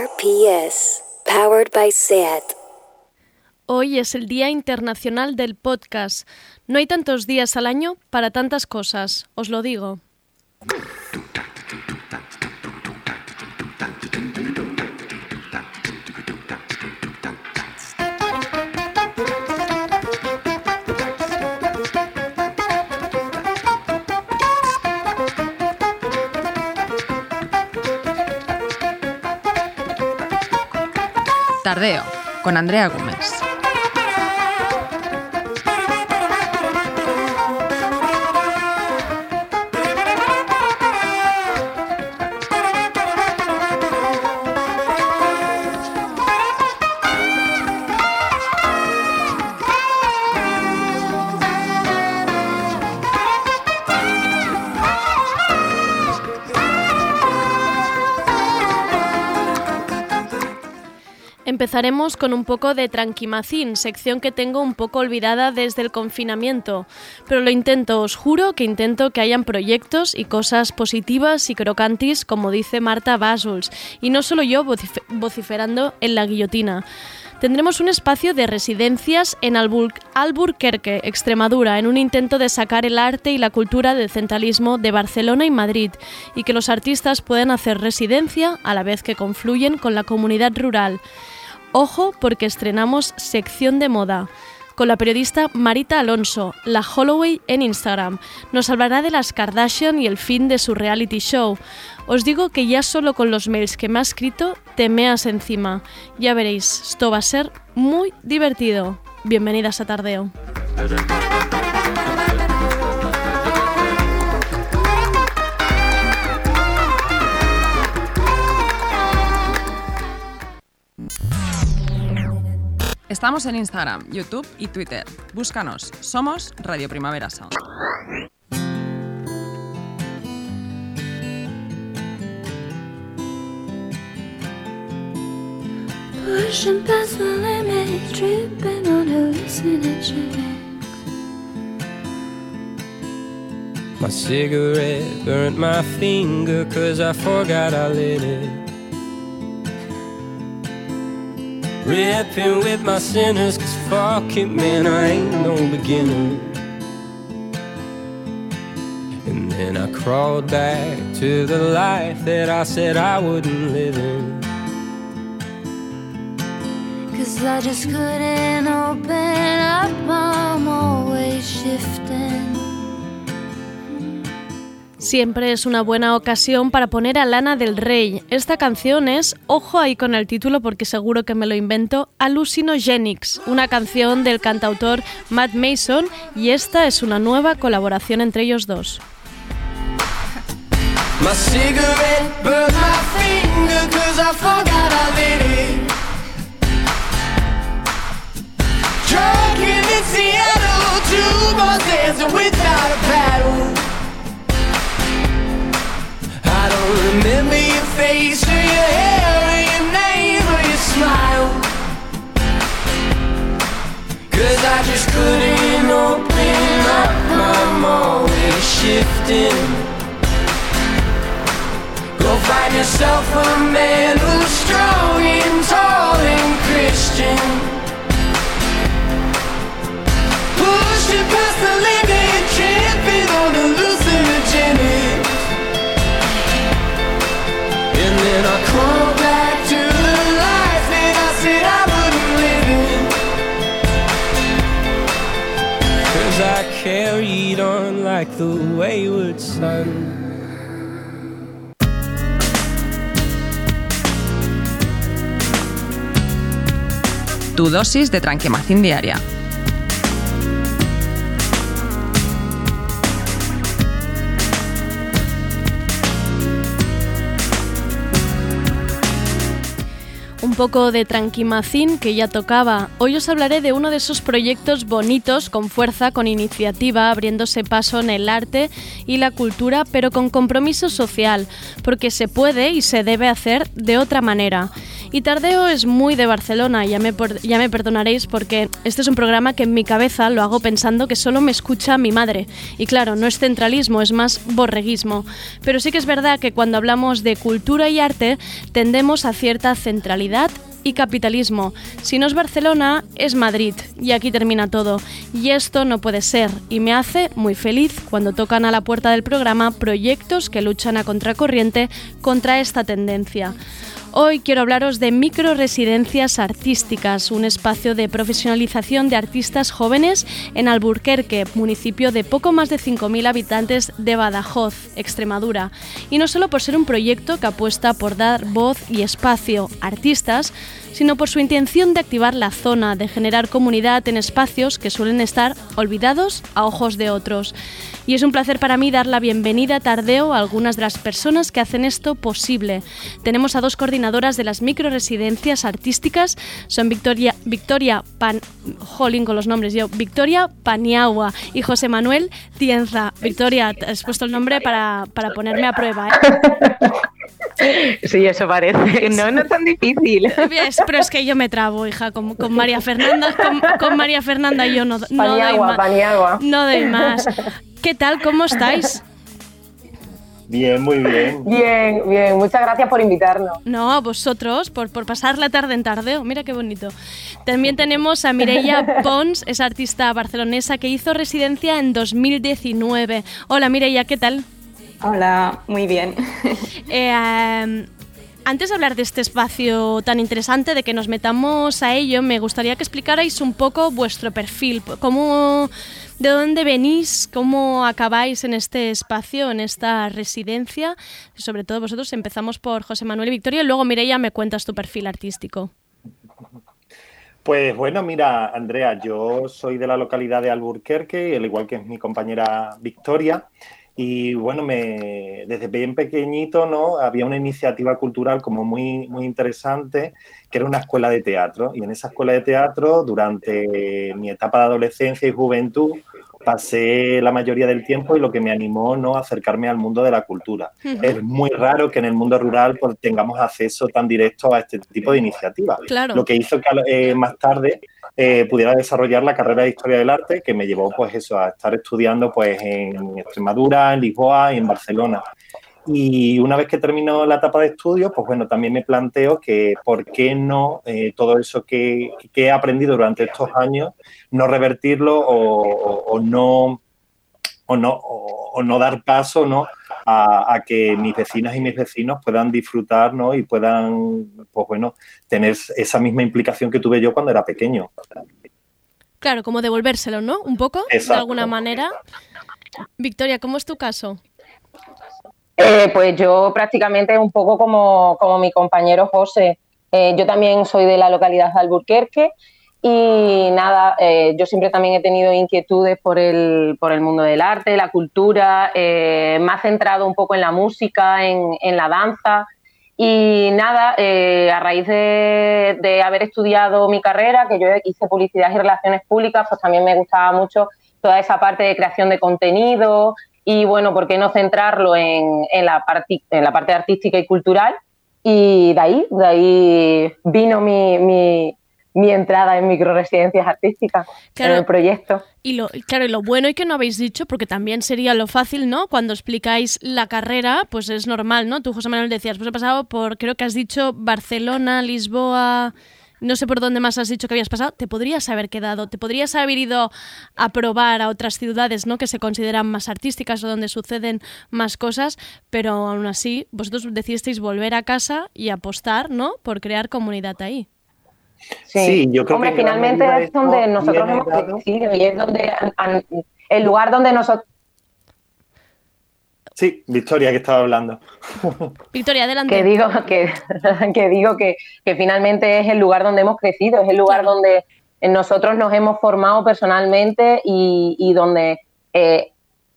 RPS, powered by SAT. Hoy es el Día Internacional del Podcast. No hay tantos días al año para tantas cosas, os lo digo. Con Andrea Gómez. Empezaremos con un poco de Tranquimacín, sección que tengo un poco olvidada desde el confinamiento, pero lo intento, os juro que intento que hayan proyectos y cosas positivas y crocantes, como dice Marta Basuls, y no solo yo vociferando en la guillotina. Tendremos un espacio de residencias en Alburquerque, Extremadura, en un intento de sacar el arte y la cultura del centralismo de Barcelona y Madrid y que los artistas puedan hacer residencia a la vez que confluyen con la comunidad rural. Ojo porque estrenamos sección de moda con la periodista Marita Alonso, la Holloway en Instagram. Nos hablará de las Kardashian y el fin de su reality show. Os digo que ya solo con los mails que me ha escrito te meas encima. Ya veréis, esto va a ser muy divertido. Bienvenidas a Tardeo. Estamos en Instagram, YouTube y Twitter. Búscanos. Somos Radio Primavera Sound. Pushing past the limit, tripping on hallucinogens. My cigarette burnt my finger cause I forgot I lit it. Ripping with my sinners, cause fuck it, man, I ain't no beginner. And then I crawled back to the life that I said I wouldn't live in. Cause I just couldn't open up, I'm always shifting. Siempre es una buena ocasión para poner a Lana del Rey. Esta canción es, ojo ahí con el título porque seguro que me lo invento, Hallucinogenics, una canción del cantautor Matt Mason y esta es una nueva colaboración entre ellos dos. Remember your face or your hair or your name or your smile. Cause I just couldn't open up, I'm always shifting. Go find yourself a man who's strong and tall and Christian. Push it past the limit, the wayward son. Tu dosis de tranquimacín diaria. Poco de tranquimacín que ya tocaba. Hoy os hablaré de uno de esos proyectos bonitos, con fuerza, con iniciativa, abriéndose paso en el arte y la cultura, pero con compromiso social, porque se puede y se debe hacer de otra manera. Y Tardeo es muy de Barcelona, ya me, ya me perdonaréis porque este es un programa que en mi cabeza lo hago pensando que solo me escucha mi madre. Y claro, no es centralismo, es más borreguismo. Pero sí que es verdad que cuando hablamos de cultura y arte tendemos a cierta centralidad y capitalismo. Si no es Barcelona, es Madrid. Y aquí termina todo. Y esto no puede ser. Y me hace muy feliz cuando tocan a la puerta del programa proyectos que luchan a contracorriente contra esta tendencia. Hoy quiero hablaros de microresidencias artísticas, un espacio de profesionalización de artistas jóvenes en Alburquerque, municipio de poco más de 5.000 habitantes de Badajoz, Extremadura. Y no solo por ser un proyecto que apuesta por dar voz y espacio a artistas, sino por su intención de activar la zona, de generar comunidad en espacios que suelen estar olvidados a ojos de otros. Y es un placer para mí dar la bienvenida a Tardeo a algunas de las personas que hacen esto posible. Tenemos a dos coordinadoras de las microresidencias artísticas, son Victoria, Victoria Pan, con los nombres yo, Victoria Paniagua y José Manuel Tienza. Victoria, has puesto el nombre para, para ponerme a prueba, ¿eh? Sí, eso parece. No, no es tan difícil. Es- pero es que yo me trabo, hija, con, con María Fernanda, con, con María Fernanda yo no, no doy Paniagua, más. Paniagua. No doy más. ¿Qué tal? ¿Cómo estáis? Bien, muy bien. Bien, bien. Muchas gracias por invitarnos. No, a vosotros, por, por pasar la tarde en tardeo. Mira qué bonito. También tenemos a Mireia Pons, es artista barcelonesa que hizo residencia en 2019. Hola Mireia, ¿qué tal? Hola, muy bien. Eh, antes de hablar de este espacio tan interesante, de que nos metamos a ello, me gustaría que explicarais un poco vuestro perfil, cómo, de dónde venís, cómo acabáis en este espacio, en esta residencia. Sobre todo vosotros, empezamos por José Manuel y Victoria, y luego Mireia me cuentas tu perfil artístico. Pues bueno, mira, Andrea, yo soy de la localidad de Alburquerque, al igual que mi compañera Victoria. Y bueno, me, desde bien pequeñito, ¿no? Había una iniciativa cultural como muy, muy interesante, que era una escuela de teatro. Y en esa escuela de teatro, durante mi etapa de adolescencia y juventud, pasé la mayoría del tiempo y lo que me animó ¿no? a acercarme al mundo de la cultura. Es muy raro que en el mundo rural pues, tengamos acceso tan directo a este tipo de iniciativas. Claro. Lo que hizo que eh, más tarde eh, pudiera desarrollar la carrera de Historia del Arte, que me llevó pues eso, a estar estudiando pues en Extremadura, en Lisboa y en Barcelona. Y una vez que termino la etapa de estudio, pues bueno, también me planteo que por qué no eh, todo eso que, que, he aprendido durante estos años, no revertirlo o, o, o no, o, no, o, o no dar paso ¿no? A, a, que mis vecinas y mis vecinos puedan disfrutar ¿no? y puedan, pues bueno, tener esa misma implicación que tuve yo cuando era pequeño. Claro, como devolvérselo, ¿no? Un poco, Exacto. de alguna manera. Victoria, ¿cómo es tu caso? Eh, pues yo prácticamente un poco como, como mi compañero José. Eh, yo también soy de la localidad de Alburquerque y nada, eh, yo siempre también he tenido inquietudes por el, por el mundo del arte, la cultura, eh, más centrado un poco en la música, en, en la danza. Y nada, eh, a raíz de, de, haber estudiado mi carrera, que yo hice publicidad y relaciones públicas, pues también me gustaba mucho toda esa parte de creación de contenido, y bueno, ¿por qué no centrarlo en, en, la, parte, en la parte artística y cultural? Y de ahí, de ahí vino mi, mi, mi entrada en microresidencias artísticas, claro, en el proyecto. Y lo, claro, y lo bueno y que no habéis dicho, porque también sería lo fácil, ¿no? Cuando explicáis la carrera, pues es normal, ¿no? Tú, José Manuel, decías, pues he pasado por, creo que has dicho Barcelona, Lisboa, no sé por dónde más has dicho que habías pasado, te podrías haber quedado, te podrías haber ido a probar a otras ciudades, ¿no? Que se consideran más artísticas o donde suceden más cosas, pero aún así vosotros decidisteis volver a casa y apostar, ¿no? Por crear comunidad ahí. Sí, sí yo creo Hombre, que finalmente es donde nosotros hemos crecido y es donde el lugar donde nosotros Sí, Victoria que estaba hablando. Victoria, adelante. Que digo que, que digo que, que, finalmente es el lugar donde hemos crecido, es el lugar claro. donde nosotros nos hemos formado personalmente y, y donde, eh,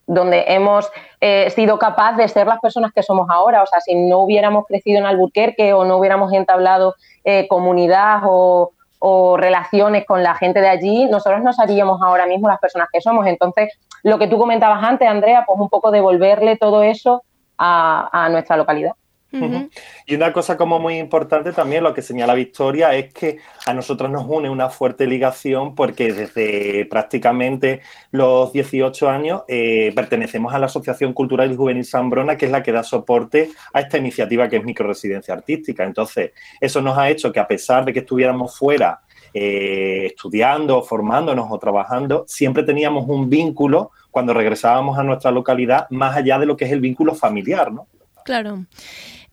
donde hemos eh, sido capaces de ser las personas que somos ahora. O sea, si no hubiéramos crecido en Alburquerque o no hubiéramos entablado eh, comunidad o, o relaciones con la gente de allí, nosotros no seríamos ahora mismo las personas que somos. Entonces, lo que tú comentabas antes, Andrea, pues un poco devolverle todo eso a, a nuestra localidad. Y una cosa como muy importante también, lo que señala Victoria, es que a nosotros nos une una fuerte ligación porque desde prácticamente los 18 años eh, pertenecemos a la Asociación Cultural y Juvenil Sambrona, que es la que da soporte a esta iniciativa que es microresidencia artística. Entonces, eso nos ha hecho que a pesar de que estuviéramos fuera eh, estudiando, formándonos o trabajando, siempre teníamos un vínculo cuando regresábamos a nuestra localidad, más allá de lo que es el vínculo familiar, ¿no? Claro.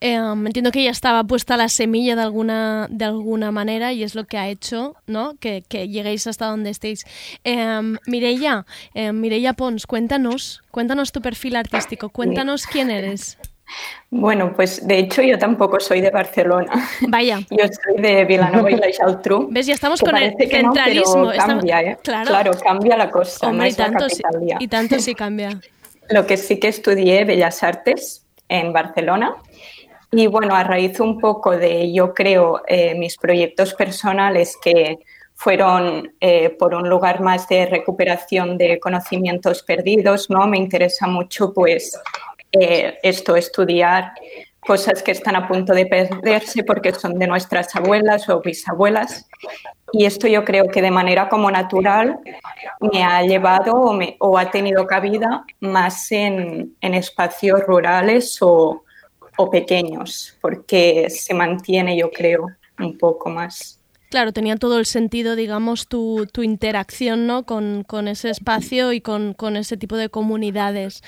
Eh, entiendo que ya estaba puesta la semilla de alguna, de alguna manera y es lo que ha hecho ¿no? que, que lleguéis hasta donde estéis. Eh, Mireia, eh, Mireia Pons, cuéntanos, cuéntanos tu perfil artístico, cuéntanos quién eres. Bueno, pues de hecho yo tampoco soy de Barcelona. Vaya. Yo soy de Vilanova y la Geltrú. ¿Ves? Ya estamos con el no, centralismo. pero cambia, ¿eh? Claro. Claro, cambia la cosa. no Hombre, y es la tanto, sí, y tanto sí cambia. Lo que sí que estudié Bellas Artes en Barcelona. Y bueno, a raíz un poco de, yo creo, eh, mis proyectos personales que fueron eh, por un lugar más de recuperación de conocimientos perdidos, ¿no? Me interesa mucho, pues, eh, esto, estudiar cosas que están a punto de perderse porque son de nuestras abuelas o bisabuelas. Y esto yo creo que de manera como natural me ha llevado o, me- ha tenido cabida más en, espacios rurales o pequeños, porque se mantiene, yo creo, un poco más. Claro, tenía todo el sentido, digamos, tu, tu interacción ¿no? con, con ese espacio y con, con ese tipo de comunidades.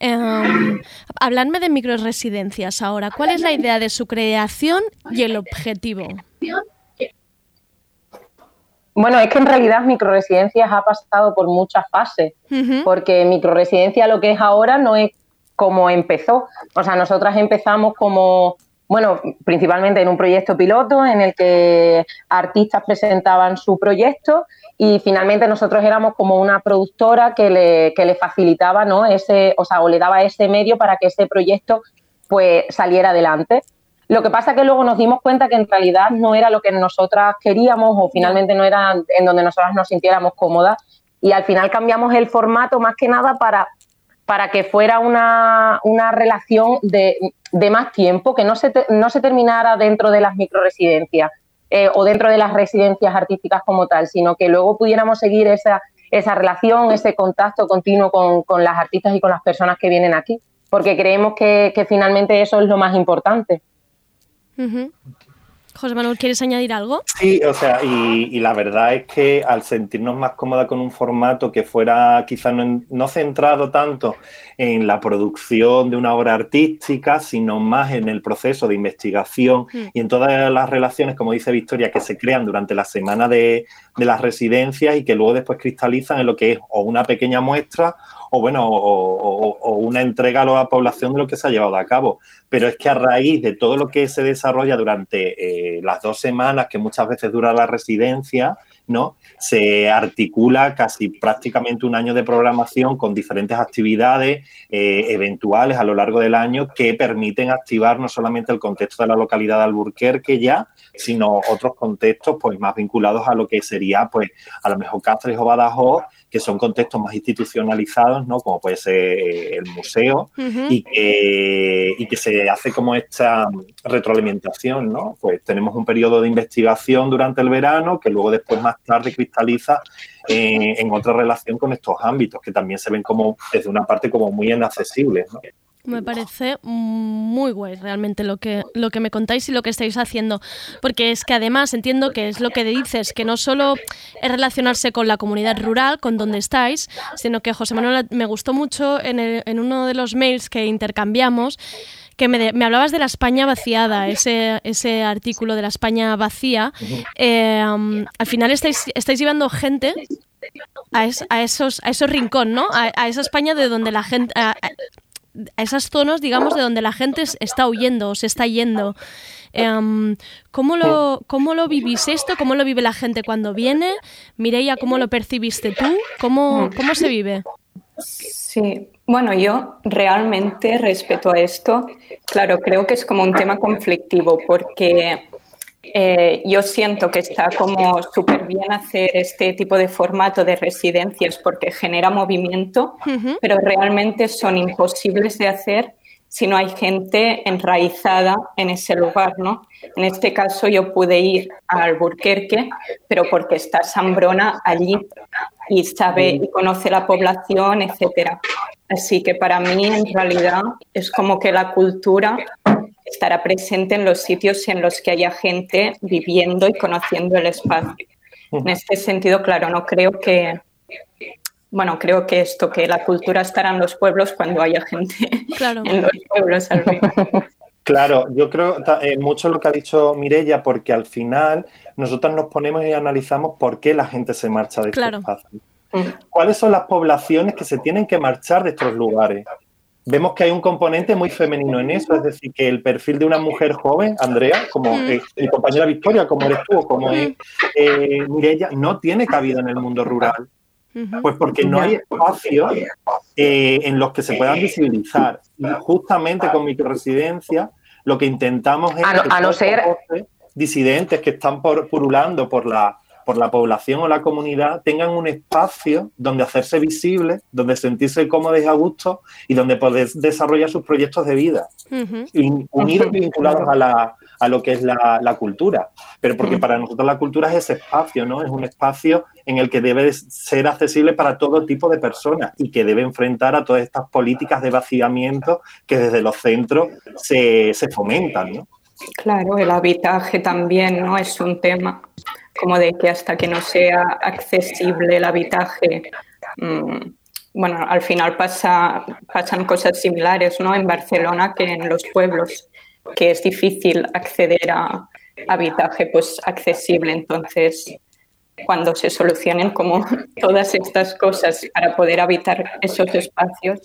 Em, habladme de microresidencias ahora. ¿Cuál es la idea de su creación y el objetivo? Bueno, es que en realidad microresidencias ha pasado por muchas fases, porque microresidencia lo que es ahora no es como empezó. O sea, nosotras empezamos como, bueno, principalmente en un proyecto piloto en el que artistas presentaban su proyecto y finalmente nosotros éramos como una productora que le, que le facilitaba, ¿no? Ese, o sea, o le daba ese medio para que ese proyecto pues saliera adelante. Lo que pasa que luego nos dimos cuenta que en realidad no era lo que nosotras queríamos o finalmente no era en donde nosotras nos sintiéramos cómodas y al final cambiamos el formato más que nada para, para que fuera una, una relación de, de más tiempo, que no se, te- no se terminara dentro de las microresidencias eh, o dentro de las residencias artísticas como tal, sino que luego pudiéramos seguir esa, esa relación, ese contacto continuo con, con las artistas y con las personas que vienen aquí, porque creemos que, que finalmente eso es lo más importante. Ujú. José Manuel, ¿quieres añadir algo? Sí, o sea, y, y la verdad es que al sentirnos más cómoda con un formato que fuera quizá no, en- no centrado tanto en la producción de una obra artística, sino más en el proceso de investigación Mm. y en todas las relaciones, como dice Victoria, que se crean durante la semana de, de las residencias y que luego después cristalizan en lo que es o una pequeña muestra o bueno, o, una entrega a la población de lo que se ha llevado a cabo. Pero es que a raíz de todo lo que se desarrolla durante eh, las dos semanas, que muchas veces dura la residencia, ¿no? Se articula casi prácticamente un año de programación con diferentes actividades eh, eventuales a lo largo del año que permiten activar no solamente el contexto de la localidad de Alburquerque ya, sino otros contextos pues más vinculados a lo que sería pues a lo mejor Cáceres o Badajoz, que son contextos más institucionalizados, ¿no? Como puede ser eh, el museo, y que, y que se hace como esta retroalimentación, ¿no? Pues tenemos un periodo de investigación durante el verano que luego después más tarde cristaliza en otra relación con estos ámbitos que también se ven como desde una parte como muy inaccesibles, ¿no? Me parece muy guay realmente lo que, lo que me contáis y lo que estáis haciendo. Porque es que además entiendo que es lo que dices, que no solo es relacionarse con la comunidad rural, con donde estáis, sino que José Manuel me gustó mucho en, el- en uno de los mails que intercambiamos que me, de- me hablabas de la España vaciada, ese, ese artículo de la España vacía. Eh, um, al final estáis, estáis llevando gente a, es- a esos, a esos rincón, ¿no? A, a esa España de donde la gente... a- a- esas zonas, digamos, de donde la gente es- está huyendo o se está yendo. Em, ¿cómo, lo, ¿Cómo lo vivís esto? ¿Cómo lo vive la gente cuando viene? Mireia, ¿cómo lo percibiste tú? ¿Cómo, cómo se vive? Sí, bueno, yo realmente respecto a esto, claro, creo que es como un tema conflictivo porque eh, yo siento que está como súper bien hacer este tipo de formato de residencias porque genera movimiento, Ujú. pero realmente son imposibles de hacer si no hay gente enraizada en ese lugar, ¿no? En este caso yo pude ir a Alburquerque, pero porque está Sambrona allí y sabe y conoce la población, etcétera. Así que para mí en realidad es como que la cultura estará presente en los sitios en los que haya gente viviendo y conociendo el espacio. En este sentido, claro, no creo que bueno, creo que esto, que la cultura estará en los pueblos cuando haya gente en los pueblos Claro, yo creo eh, mucho lo que ha dicho Mirella, porque al final nosotros nos ponemos y analizamos por qué la gente se marcha de estos espacios. Mm. ¿Cuáles son las poblaciones que se tienen que marchar de estos lugares? Vemos que hay un componente muy femenino en eso, es decir, que el perfil de una mujer joven, Andrea, como mm. eh, mi compañera Victoria, como eres tú, como es eh, Mirella, no tiene cabida en el mundo rural. Pues porque no hay espacio eh, en los que se puedan visibilizar. justamente con microresidencia lo que intentamos es a no, ser disidentes que están por, purulando por la, por la población o la comunidad tengan un espacio donde hacerse visibles, donde sentirse cómodos y a gusto y donde poder desarrollar sus proyectos de vida, unidos vinculados a la, a lo que es la, cultura. Pero porque para nosotros la cultura es ese espacio, ¿no? Es un espacio en el que debe ser accesible para todo tipo de personas y que debe enfrentar a todas estas políticas de vaciamiento que desde los centros se, fomentan, ¿no? Claro, el habitaje también, ¿no? Es un tema como de que hasta que no sea accesible el habitaje, mm, bueno, al final pasa, pasan cosas similares, ¿no? En Barcelona que en los pueblos que es difícil acceder a habitaje pues accesible. Entonces, cuando se solucionen como todas estas cosas para poder habitar esos espacios,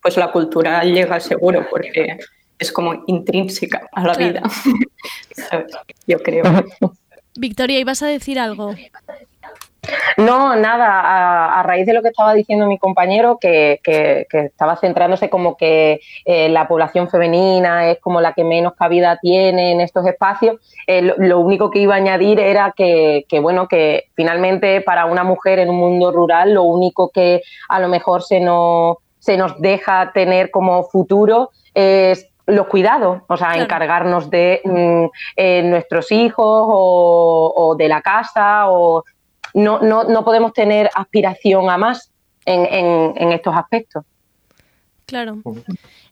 pues la cultura llega seguro porque es como intrínseca a la vida. Yo creo. Victoria, ¿ibas a decir algo? No, nada, a, raíz de lo que estaba diciendo mi compañero, que, estaba centrándose como que eh, la población femenina es como la que menos cabida tiene en estos espacios, eh, lo, único que iba a añadir era que, bueno, que finalmente para una mujer en un mundo rural, lo único que a lo mejor se nos, se nos deja tener como futuro es los cuidados, o sea, encargarnos de mm, eh, nuestros hijos o, o, de la casa o no, no, no podemos tener aspiración a más en, estos aspectos. Claro.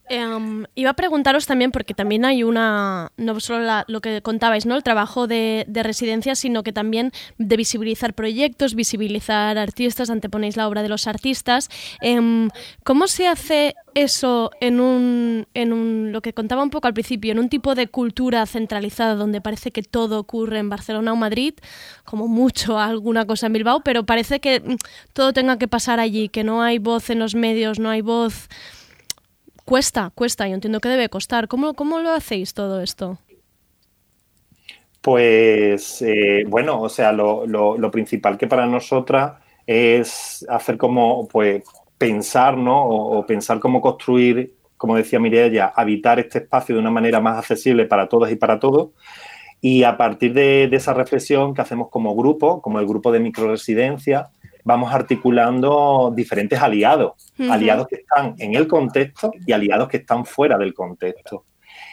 Em, iba a preguntaros también, porque también hay una, no solo lo que contabais, ¿no? El trabajo de, de, residencia, sino que también de visibilizar proyectos, visibilizar artistas, anteponéis la obra de los artistas. Em, ¿Cómo se hace eso en un, en un, lo que contaba un poco al principio, en un tipo de cultura centralizada donde parece que todo ocurre en Barcelona o Madrid, como mucho alguna cosa en Bilbao, pero parece que mm, todo tenga que pasar allí, que no hay voz en los medios, no hay voz Cuesta, cuesta, yo entiendo que debe costar. ¿Cómo, cómo lo hacéis todo esto? Pues eh, bueno, o sea, lo, principal que para nosotras es hacer como, pues, pensar, ¿no? O, pensar cómo construir, como decía Mireia, habitar este espacio de una manera más accesible para todos y para todos. Y a partir de, de esa reflexión que hacemos como grupo, como el grupo de microresidencia, vamos articulando diferentes aliados, aliados que están en el contexto y aliados que están fuera del contexto.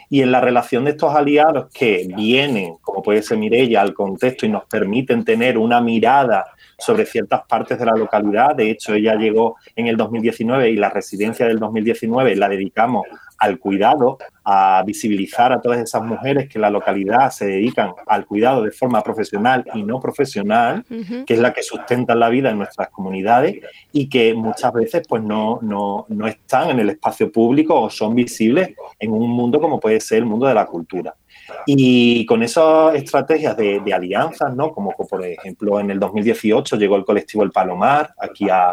Y en la relación de estos aliados que vienen, como puede ser Mirella, al contexto y nos permiten tener una mirada sobre ciertas partes de la localidad. De hecho, ella llegó en el 2019 y la residencia del 2019 la dedicamos al cuidado, a visibilizar a todas esas mujeres que en la localidad se dedican al cuidado de forma profesional y no profesional, que es la que sustenta la vida en nuestras comunidades y que muchas veces pues no, no, no están en el espacio público o son visibles en un mundo como puede ser el mundo de la cultura. Y con esas estrategias de, alianzas, ¿no? como por ejemplo en el 2018 llegó el colectivo El Palomar aquí a,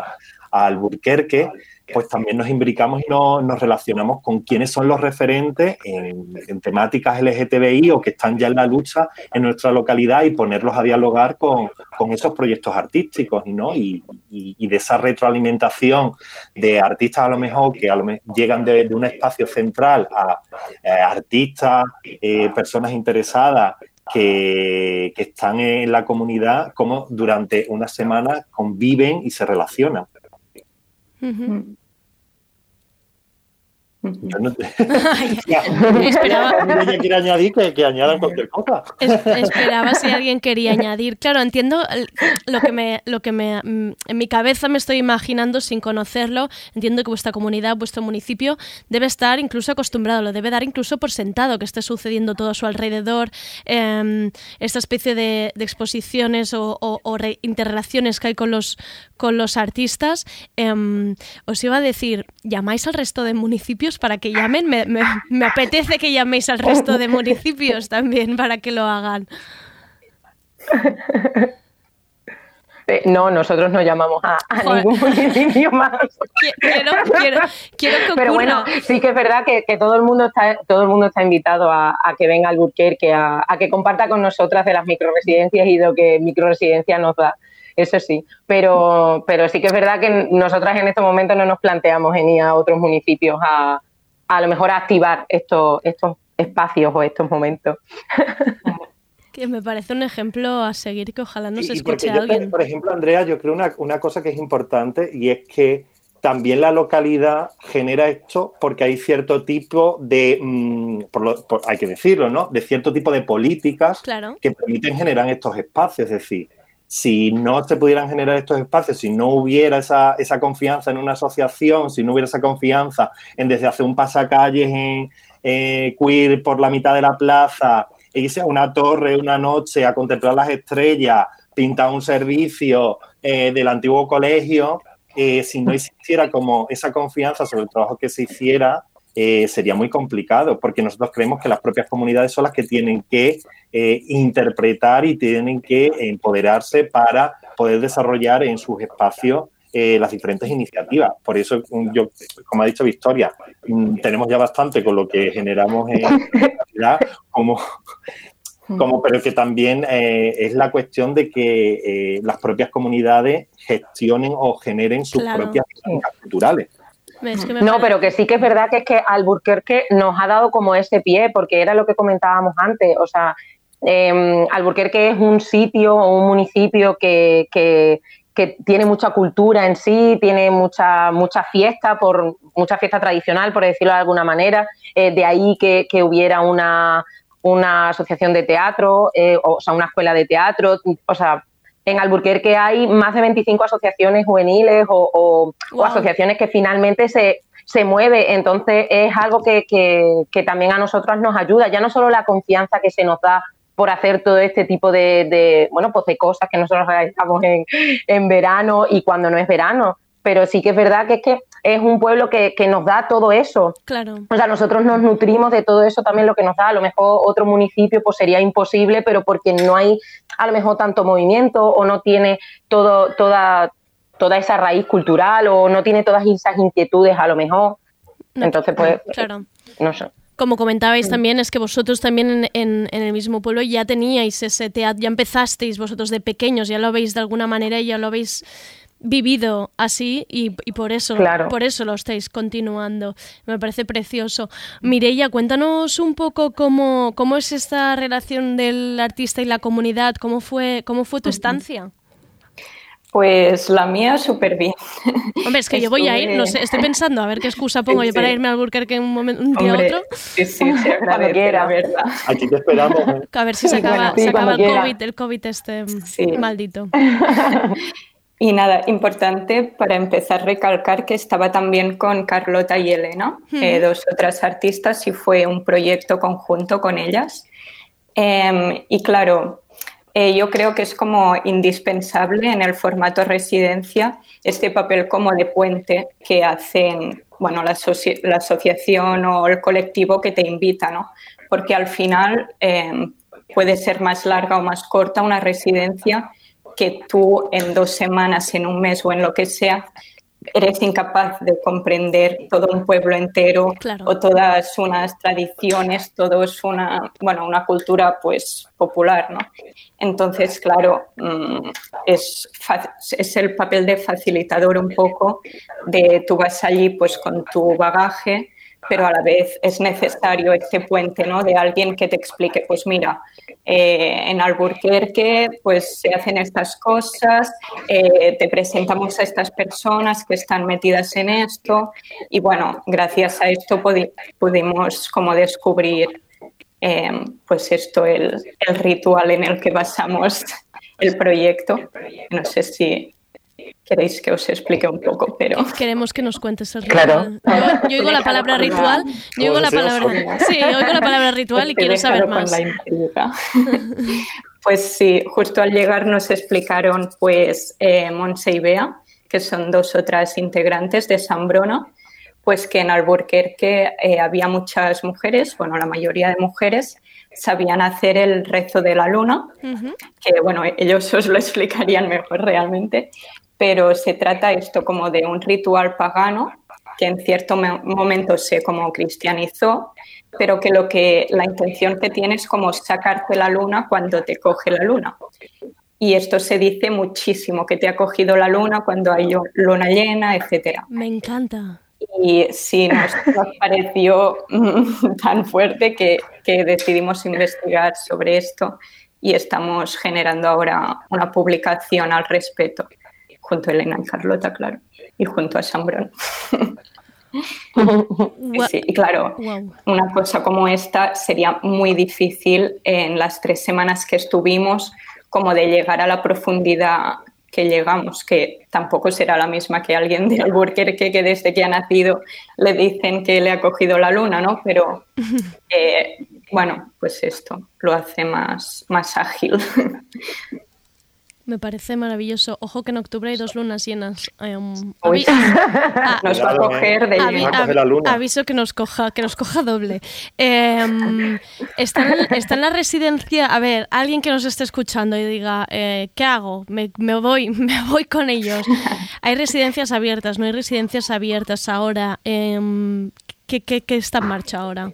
a Alburquerque, pues también nos imbricamos y nos relacionamos con quiénes son los referentes en, temáticas LGTBI o que están ya en la lucha en nuestra localidad y ponerlos a dialogar con, esos proyectos artísticos ¿no? Y, de esa retroalimentación de artistas a lo mejor que a lo llegan de, un espacio central a, eh, artistas, eh, personas interesadas que, están en la comunidad, como durante una semana conviven y se relacionan. Mm-hmm. Mm. Yo no te- esperaba, Ella quiere añadir que, que añadan cualquier cosa. es- esperaba si alguien quería añadir. Claro, entiendo lo que me, lo que me, mm, en mi cabeza me estoy imaginando sin conocerlo. Entiendo que vuestra comunidad, vuestro municipio, debe estar incluso acostumbrado, lo debe dar incluso por sentado que esté sucediendo todo a su alrededor. em, esta especie de, de exposiciones o, o- o re- interrelaciones que hay con los, con los artistas. Em, os iba a decir, ¿llamáis al resto de municipios para que llamen? Me, me- me apetece que llaméis al resto de municipios también para que lo hagan. Eh, No, nosotros no llamamos a, ningún municipio más. Qui- Quiero, quiero, quiero que Pero bueno, sí que es verdad que, que todo el mundo está todo el mundo está invitado a, a que venga al Burquerque, a, a que comparta con nosotras de las microresidencias y de lo que microresidencia nos da. Eso sí, pero, pero sí que es verdad que nosotras en estos momentos no nos planteamos en ir a otros municipios a, a lo mejor a activar estos, estos espacios o estos momentos. Que me parece un ejemplo a seguir que ojalá nos Y- y porque escuche yo, alguien. Por ejemplo, Andrea, yo creo una, una cosa que es importante y es que también la localidad genera esto porque hay cierto tipo de, mm, por lo- por- hay que decirlo, ¿no? De cierto tipo de políticas Claro. que permiten generar estos espacios. Es decir, si no se pudieran generar estos espacios, si no hubiera esa, esa confianza en una asociación, si no hubiera esa confianza en desde hacer un pasacalles en eh, queer por la mitad de la plaza, e irse a una torre una noche a contemplar las estrellas, pintar un servicio eh, del antiguo colegio, eh, si no existiera como esa confianza sobre el trabajo que se hiciera, eh, sería muy complicado, porque nosotros creemos que las propias comunidades son las que tienen que eh, interpretar y tienen que empoderarse para poder desarrollar en sus espacios eh, las diferentes iniciativas. Por eso, mm, yo, como ha dicho Victoria, mm, tenemos ya bastante con lo que generamos en la ciudad, como, como, pero que también es la cuestión de que las propias comunidades gestionen o generen sus Claro. propias dinámicas culturales. Es que me No, pero que sí que es verdad que es que Alburquerque nos ha dado como ese pie, porque era lo que comentábamos antes. O sea, eh, Alburquerque es un sitio o un municipio que, que- que tiene mucha cultura en sí, tiene mucha, mucha fiesta, por, mucha fiesta tradicional, por decirlo de alguna manera. Eh, de ahí que, que hubiera una, una asociación de teatro, eh, o, sea, una escuela de teatro. O sea, en Alburquerque hay más de 25 asociaciones juveniles o, o- o Wow. asociaciones que finalmente se, se mueve. Entonces es algo que, que- que también a nosotras nos ayuda, ya no solo la confianza que se nos da por hacer todo este tipo de, de, bueno, pues de cosas que nosotros realizamos en, en verano y cuando no es verano, pero sí que es verdad que es que es un pueblo que, que nos da todo eso. Claro. O sea, nosotros nos nutrimos de todo eso también lo que nos da. A lo mejor otro municipio pues sería imposible, pero porque no hay a lo mejor tanto movimiento o no tiene todo, toda, toda esa raíz cultural o no tiene todas esas inquietudes a lo mejor. No, Entonces, pues, Claro. no sé. Como comentabais también, es que vosotros también en, en- en el mismo pueblo ya teníais ese teatro, ya empezasteis vosotros de pequeños, ya lo veis de alguna manera y ya lo habéis vivido así y, y por eso Claro. por eso lo estáis continuando. Me parece precioso. Mireia, cuéntanos un poco cómo, cómo es esta relación del artista y la comunidad, cómo fue, cómo fue tu estancia. Pues la mía súper bien. Hombre, es que yo voy a ir, no sé, estoy pensando a ver qué excusa pongo yo para irme al Albuquerque un, momento, un día a otro. sí, sí, se agradece, quiera. la verdad. Aquí te esperamos. ¿eh? A ver si se acaba, Bueno, sí, se acaba el. COVID, el COVID este Sí. maldito. Y nada, importante para empezar recalcar que estaba también con Carlota y Elena, eh, dos otras artistas, y fue un proyecto conjunto con ellas. Em, y claro, eh, yo creo que es como indispensable en el formato residencia este papel como de puente que hacen bueno, la, asoci- la asociación o el colectivo que te invita, ¿no? Porque al final em, puede ser más larga o más corta una residencia que tú en dos semanas, en un mes o en lo que sea, eres incapaz de comprender todo un pueblo entero Claro. o todas unas tradiciones, todo es una, bueno, una cultura pues popular, ¿no? Entonces, claro, mm, es, es el papel de facilitador un poco de tú vas allí pues con tu bagaje, pero a la vez es necesario este puente, ¿no? De alguien que te explique, pues mira, eh, en Alburquerque pues se hacen estas cosas, eh, te presentamos a estas personas que están metidas en esto y bueno, gracias a esto pudimos como descubrir eh, pues esto, el, el ritual en el que basamos el proyecto. No sé si queréis que os explique un poco, pero... Queremos que nos cuentes el ritual. Yo, oigo la palabra ritual, yo oigo la palabra... Sí, oigo la palabra ritual y quiero saber más. pues sí, justo al llegar nos explicaron pues eh, Monse y Bea, que son dos otras integrantes de Sambrona, pues que en Alburquerque eh, había muchas mujeres, bueno, la mayoría de mujeres, sabían hacer el rezo de la luna, que bueno, ellos os lo explicarían mejor realmente, pero se trata esto como de un ritual pagano que en cierto momento se como cristianizó, pero que lo que la intención que tiene es como sacarte la luna cuando te coge la luna. Y esto se dice muchísimo, que te ha cogido la luna cuando hay luna llena, etcétera. Me encanta. Y sí, nos, pareció tan fuerte que, que decidimos investigar sobre esto y estamos generando ahora una publicación al respecto junto a Elena y Carlota, claro, y junto a Sambrón. sí, y claro, una cosa como esta sería muy difícil en las tres semanas que estuvimos, como de llegar a la profundidad que llegamos, que tampoco será la misma que alguien de Alburquerque que desde que ha nacido le dicen que le ha cogido la luna, ¿no? Pero eh, bueno, pues esto lo hace más, más ágil. Me parece maravilloso. Ojo que en octubre hay dos lunas llenas. Um, nos va a coger de Aviso que nos coja, que nos coja doble. Em, está, en, la residencia. A ver, alguien que nos esté escuchando y diga, eh, ¿qué hago? Me, voy, me voy con ellos. Hay residencias abiertas, no hay residencias abiertas ahora. Em, ¿qué, qué, qué está en marcha ahora?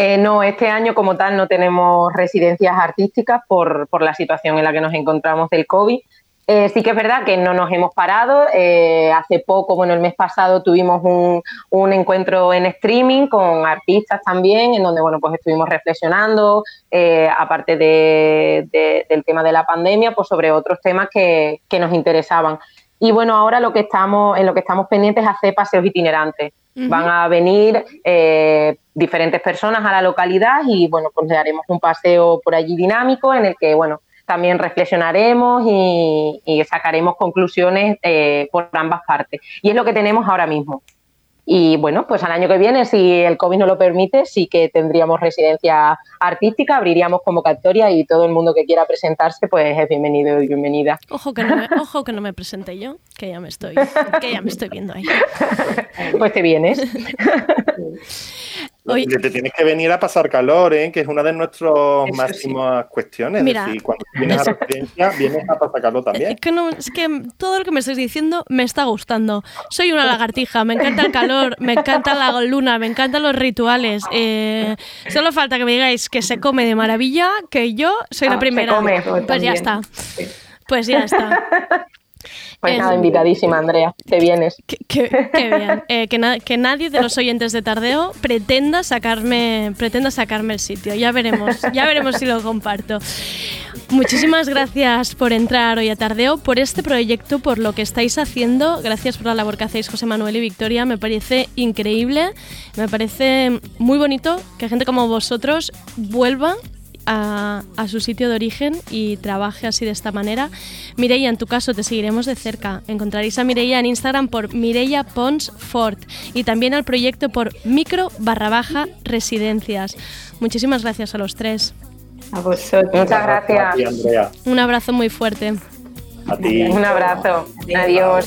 Eh, no, este año como tal no tenemos residencias artísticas por, la situación en la que nos encontramos del COVID. Eh, sí que es verdad que no nos hemos parado. Eh, hace poco, bueno, el mes pasado tuvimos un, encuentro en streaming con artistas también, en donde, bueno, pues estuvimos reflexionando, aparte del tema de la pandemia, pues sobre otros temas que, que nos interesaban. Y bueno, ahora lo que estamos, en lo que estamos pendientes es hacer paseos itinerantes. Van a venir eh, diferentes personas a la localidad y bueno, pues le haremos un paseo por allí dinámico en el que bueno, también reflexionaremos y, sacaremos conclusiones eh, por ambas partes. Y es lo que tenemos ahora mismo. Y bueno, pues al año que viene, si el COVID no lo permite, sí que tendríamos residencia artística, abriríamos convocatoria y todo el mundo que quiera presentarse, pues es bienvenido y bienvenida. Ojo que no me, ojo que no me presente yo, que ya me estoy, que ya me estoy viendo ahí. Pues te vienes. Te tienes que venir a pasar calor, ¿eh? que es una de nuestras máximas cuestiones. Mira, es decir, cuando vienes a residencia, vienes a pasar calor también. Es que, no, es que todo lo que me estáis diciendo me está gustando. Soy una lagartija, me encanta el calor, me encanta la luna, me encantan los rituales. Eh, solo falta que me digáis que se come de maravilla, que yo soy la ah, primera. pues ya está. Pues ya está. Pues nada, invitadísima, Andrea, te vienes. Qué, bien. Eh, que, nadie de los oyentes de Tardeo pretenda sacarme, pretenda sacarme el sitio. Ya veremos, ya veremos si lo comparto. Muchísimas gracias por entrar hoy a Tardeo, por este proyecto, por lo que estáis haciendo. Gracias por la labor que hacéis, José Manuel y Victoria. Me parece increíble, me parece muy bonito que gente como vosotros vuelva a, su sitio de origen y trabaje así de esta manera. Mireia, en tu caso te seguiremos de cerca. Encontraréis a Mireia en Instagram por Mireia Pons Fort y también al proyecto por micro barra baja residencias. Muchísimas gracias a los tres. A vosotros. Muchas gracias. Un abrazo muy fuerte. A ti. Un abrazo. Adiós.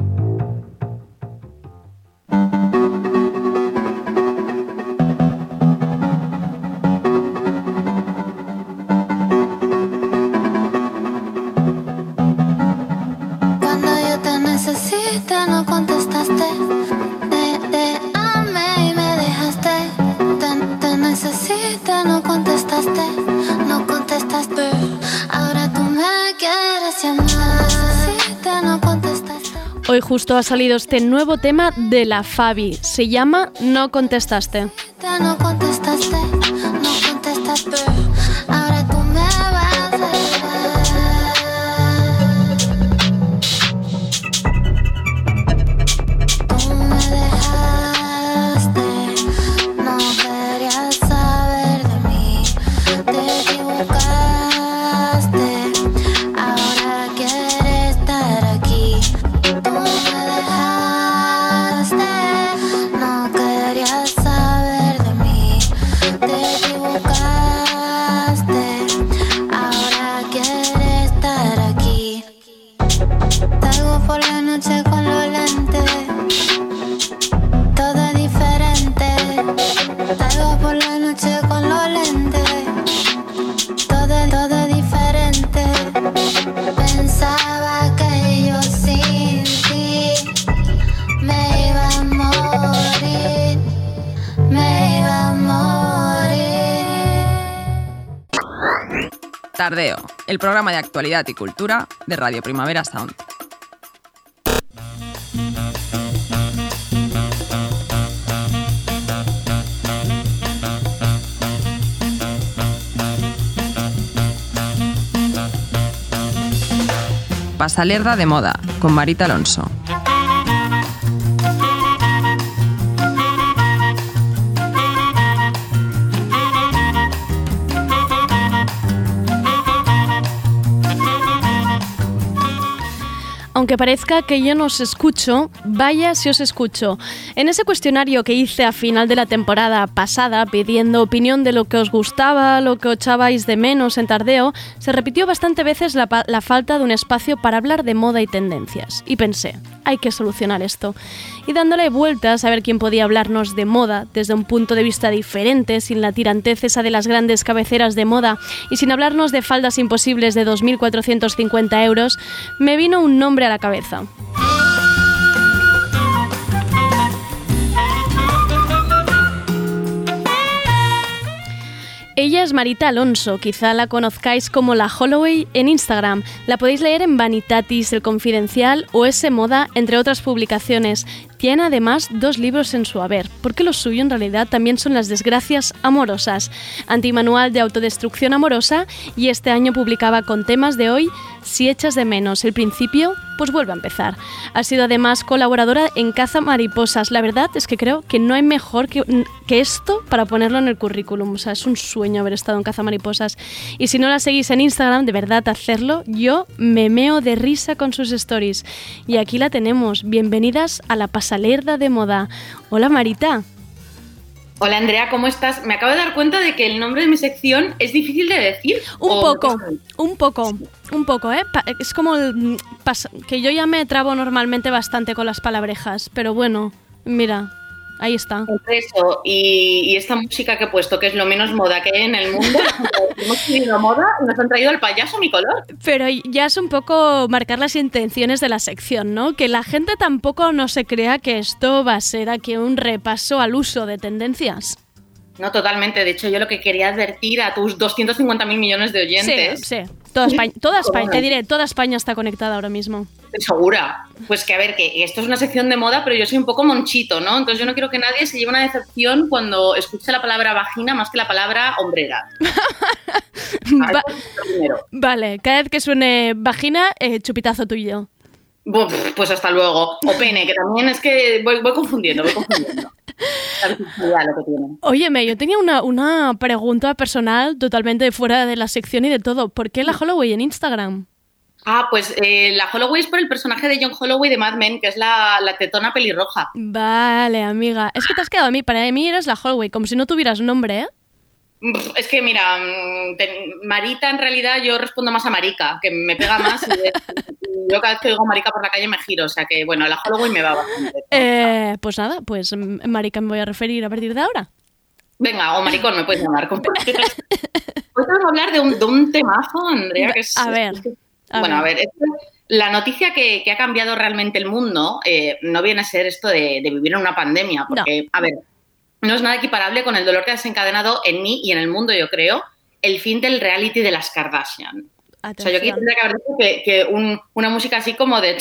Ha salido este nuevo tema de la Fabi. Se llama No contestaste. No contestaste, Tardeo, el programa de actualidad y cultura de Radio Primavera Sound. Pasalerda de moda con Marita Alonso. Aunque parezca que yo no os escucho, vaya si os escucho. En ese cuestionario que hice a final de la temporada pasada, pidiendo opinión de lo que os gustaba, lo que echabais de menos en Tardeo, se repitió bastante veces la, falta de un espacio para hablar de moda y tendencias. Y pensé, hay que solucionar esto. Y dándole vueltas a ver quién podía hablarnos de moda desde un punto de vista diferente, sin la tirantez esa de las grandes cabeceras de moda y sin hablarnos de faldas imposibles de 2.450 euros, me vino un nombre a la cabeza. Ella es Marita Alonso, quizá la conozcáis como la Holloway en Instagram. La podéis leer en Vanitatis, El Confidencial o S Moda, entre otras publicaciones. Tiene además dos libros en su haber, porque lo suyo en realidad también son las desgracias amorosas. Antimanual de autodestrucción amorosa y este año publicaba con temas de hoy Si echas de menos el principio, pues vuelve a empezar. Ha sido además colaboradora en Caza Mariposas. La verdad es que creo que no hay mejor que, que esto para ponerlo en el currículum. O sea, es un sueño haber estado en Caza Mariposas. Y si no la seguís en Instagram, de verdad hacerlo. Yo me meo de risa con sus stories. Y aquí la tenemos. Bienvenidas a la pasalerda de moda. Hola Marita. Hola Andrea, ¿cómo estás? Me acabo de dar cuenta de que el nombre de mi sección es difícil de decir. Un ¿O- poco, un poco, un poco, ¿eh? Pa- es como el, mm, que yo ya me trabo normalmente bastante con las palabrejas, pero bueno, mira, ahí está. Eso y, y esta música que he puesto, que es lo menos moda que hay en el mundo, hemos tenido moda y nos han traído al payaso mi color. Pero ya es un poco marcar las intenciones de la sección, ¿no? Que la gente tampoco no se crea que esto va a ser aquí un repaso al uso de tendencias. No, totalmente. De hecho, yo lo que quería advertir a tus 250 mil millones de oyentes, Sí, sí. Toda España, toda España, te diré, toda España está conectada ahora mismo. segura, pues que a ver, que esto es una sección de moda, pero yo soy un poco monchito, ¿no? Entonces yo no quiero que nadie se lleve una decepción cuando escuche la palabra vagina más que la palabra hombrera. Va- vale, cada vez que suene vagina, eh, chupitazo tuyo. Pues hasta luego. O pene, que también es que voy, voy confundiendo, voy confundiendo. Lo que tiene. Óyeme, yo tenía una, una pregunta personal totalmente fuera de la sección y de todo. ¿Por qué la Holloway en Instagram? Ah, pues eh, la Holloway es por el personaje de John Holloway de Mad Men, que es la, la tetona pelirroja. Vale, amiga. Es que te has quedado a mí. Para mí eres la Holloway, como si no tuvieras nombre, ¿eh? Pff, Es que, mira, mm, te- Marita en realidad yo respondo más a Marica, que me pega más. Y de- yo cada vez que oigo Marica por la calle me giro, o sea que, bueno, la Holloway me va bastante. Eh, Pues nada, pues mm, Marica me voy a referir a partir de ahora. Venga, o maricón me puedes llamar. Hoy te vamos a hablar de un, de un temazo, Andrea, que es... A ver, a bueno, ver. a ver, esto- la noticia que, que ha cambiado realmente el mundo eh, no viene a ser esto de, de vivir en una pandemia, porque, a ver, no es nada equiparable con el dolor que ha desencadenado en mí y en el mundo, yo creo, el fin del reality de las Kardashian. O sea, yo aquí Atención. tendría que haber dicho que, que un- una música así como de...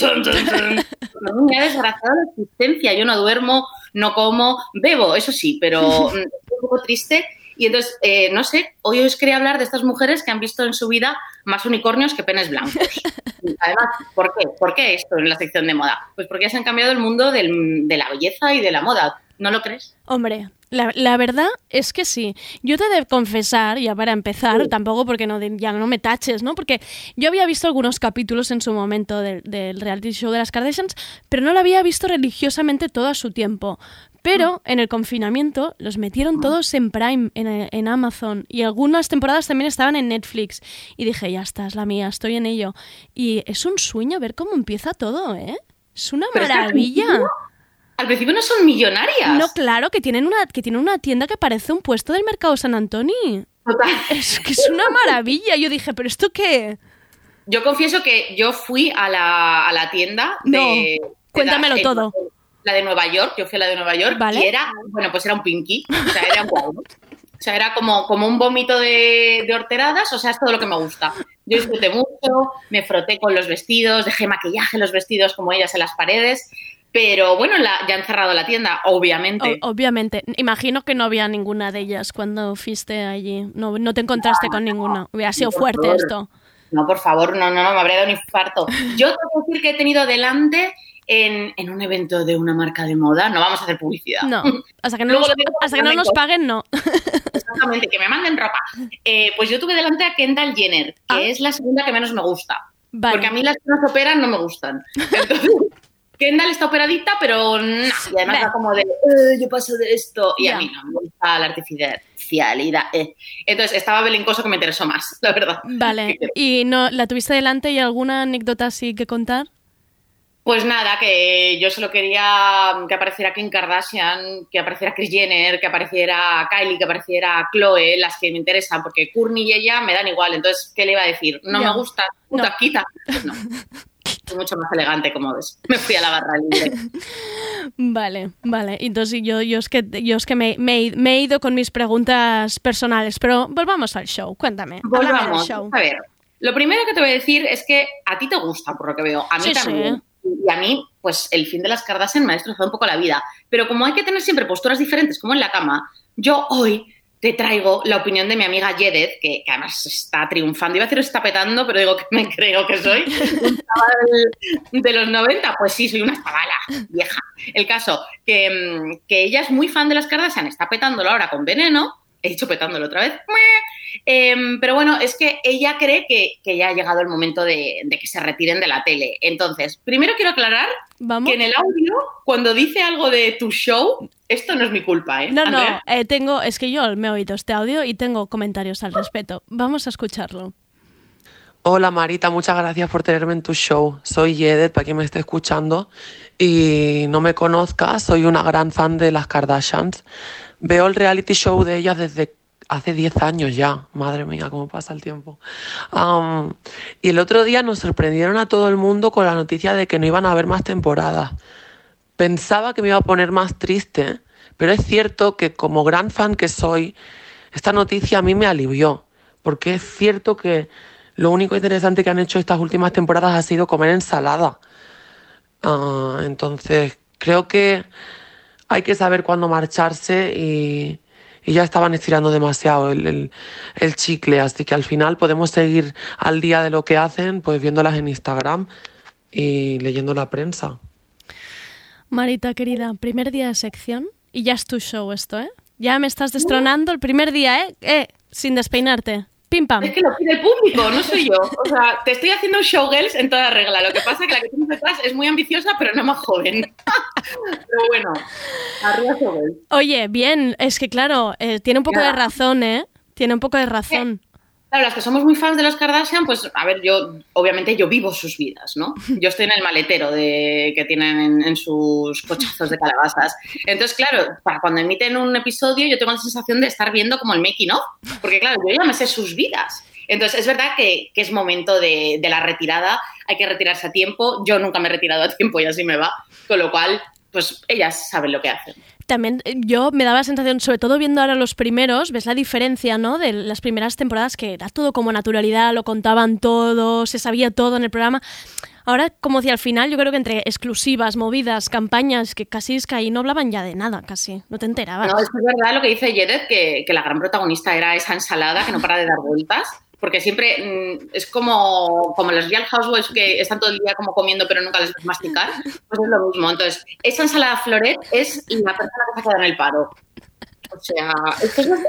me ha desgraciado la existencia. Yo no duermo, no como, bebo, eso sí, pero mm, estoy un poco triste. Y entonces, eh, no sé, hoy os quería hablar de estas mujeres que han visto en su vida más unicornios que penes blancos. Además, ¿por qué? ¿Por qué esto en la sección de moda? Pues porque ya se han cambiado el mundo del- de la belleza y de la moda. ¿No lo crees? Hombre, la, la verdad es que sí. Yo te de confesar, ya para empezar, tampoco porque no, ya no me taches, ¿no? Porque yo había visto algunos capítulos en su momento del, del reality show de las Kardashians, pero no lo había visto religiosamente todo a su tiempo. Pero en el confinamiento los metieron todos en Prime, en, en Amazon, y algunas temporadas también estaban en Netflix. Y dije, ya está, es la mía, estoy en ello. Y es un sueño ver cómo empieza todo, ¿eh? Es una maravilla. Al principio no son millonarias. No, claro, que tienen una, que tienen una tienda que parece un puesto del mercado San Antonio. Total. Es que es una maravilla. Yo dije, ¿pero esto qué? Yo confieso que yo fui a la, a la tienda de... No, de cuéntamelo la- todo. La de Nueva York, yo fui a la de Nueva York Vale. y era, bueno, pues era un pinky, o sea, era guau. O sea, era como, como un vómito de, de horteradas, o sea, es todo lo que me gusta. Yo disfruté mucho, me froté con los vestidos, dejé maquillaje en los vestidos como ellas en las paredes, pero bueno, la- ya han cerrado la tienda, obviamente. O- obviamente. Imagino que no había ninguna de ellas cuando fuiste allí. No, no te encontraste con ninguna. Hubiera sido fuerte favor. esto. No, por favor, no, no, no, me habría dado un infarto. Yo tengo que decir que he tenido delante en, en un evento de una marca de moda, no vamos a hacer publicidad. No, hasta que no, Luego nos, hasta que no nos paguen, no. Exactamente, que me manden ropa. Eh, pues yo tuve delante a Kendall Jenner, que Ah. es la segunda que menos me gusta. Vale. Porque a mí las que no se operan no me gustan. Entonces, Kendall está operadita, pero no. Y además va como de, "Eh, yo paso de esto. Y a mí no me gusta la artificialidad. eh. Entonces estaba belincoso que me interesó más, la verdad. Vale. ¿Y no la tuviste delante y alguna anécdota así que contar? Pues nada, que yo solo quería que apareciera Kim Kardashian, que apareciera Kris Jenner, que apareciera Kylie, que apareciera Chloe, las que me interesan, porque Courtney y ella me dan igual. Entonces, ¿qué le iba a decir? No me gusta, puta, No. quita. No. Mucho más elegante, como ves. Me fui a la barra libre. Vale, vale. Entonces yo, yo es que, yo es que me, me he- me he ido con mis preguntas personales, pero volvamos al show. Cuéntame. Volvamos. show. A ver, lo primero que te voy a decir es que a ti te gusta, por lo que veo. A mí Sí, sí. también. Y a mí, pues el fin de las Kardashian me ha destrozado un poco la vida. Pero como hay que tener siempre posturas diferentes, como en la cama, yo hoy te traigo la opinión de mi amiga Yedet, que, además está triunfando. Iba a decir está petando, pero digo que me creo que soy un de los 90. Pues sí, soy una chavala vieja. El caso, que, mm, que ella es muy fan de las Kardashian, está petándolo ahora con veneno. He dicho petándolo otra vez. Em, pero bueno, es que ella cree que, que ya ha llegado el momento de, de que se retiren de la tele. Entonces, primero quiero aclarar Vamos. que en el audio, cuando dice algo de tu show, esto no es mi culpa, ¿eh? No, no, eh, tengo, es que yo me he oído este audio y tengo comentarios al respecto. Vamos a escucharlo. Hola Marita, muchas gracias por tenerme en tu show. Soy Yedet, para quien me esté escuchando y no me conozca, soy una gran fan de las Kardashians. Veo el reality show de ellas desde hace 10 años ya. Madre mía, cómo pasa el tiempo. Am, y el otro día nos sorprendieron a todo el mundo con la noticia de que no iban a haber más temporadas. Pensaba que me iba a poner más triste, pero es cierto que como gran fan que soy, esta noticia a mí me alivió, porque es cierto que lo único interesante que han hecho estas últimas temporadas ha sido comer ensalada. Ah, entonces, creo que hay que saber cuándo marcharse y, y ya estaban estirando demasiado el, el- el chicle, así que al final podemos seguir al día de lo que hacen, pues viéndolas en Instagram y leyendo la prensa. Marita, querida, primer día de sección y ya es tu show esto, ¿eh? Ya me estás destronando el primer día, ¿eh? Eh, sin despeinarte. Pim pam. Es que lo pide el público, no soy yo. O sea, te estoy haciendo showgirls en toda regla. Lo que pasa es que la que tienes detrás es muy ambiciosa, pero no más joven. Pero bueno, arriba showgirls. Oye, bien, es que claro, eh, tiene un poco Ya. de razón, ¿eh? Tiene un poco de razón. Claro, las que somos muy fans de los Kardashian, pues a ver, yo obviamente yo vivo sus vidas, ¿no? Yo estoy en el maletero de, que tienen en, sus cochazos de calabazas. Entonces, claro, para cuando emiten un episodio yo tengo la sensación de estar viendo como el making of, porque claro, yo ya me sé sus vidas. Entonces, es verdad que, que es momento de la retirada, hay que retirarse a tiempo. Yo nunca me he retirado a tiempo y así me va, con lo cual pues ellas saben lo que hacen. También eh, yo me daba la sensación, sobre todo viendo ahora los primeros, ves la diferencia, ¿no? De las primeras temporadas que era todo como naturalidad, lo contaban todo, se sabía todo en el programa. Ahora, como decía al final, yo creo que entre exclusivas, movidas, campañas, que casi es que ahí no hablaban ya de nada, casi. No te enterabas. No, es verdad lo que dice Yedet, que, que la gran protagonista era esa ensalada que no para de dar vueltas. Porque siempre mm, es como, como los Real Housewives que están todo el día como comiendo pero nunca les ves masticar. Pues es lo mismo. Entonces, esa ensalada floret es la persona que se queda en el paro. O sea, es que es así.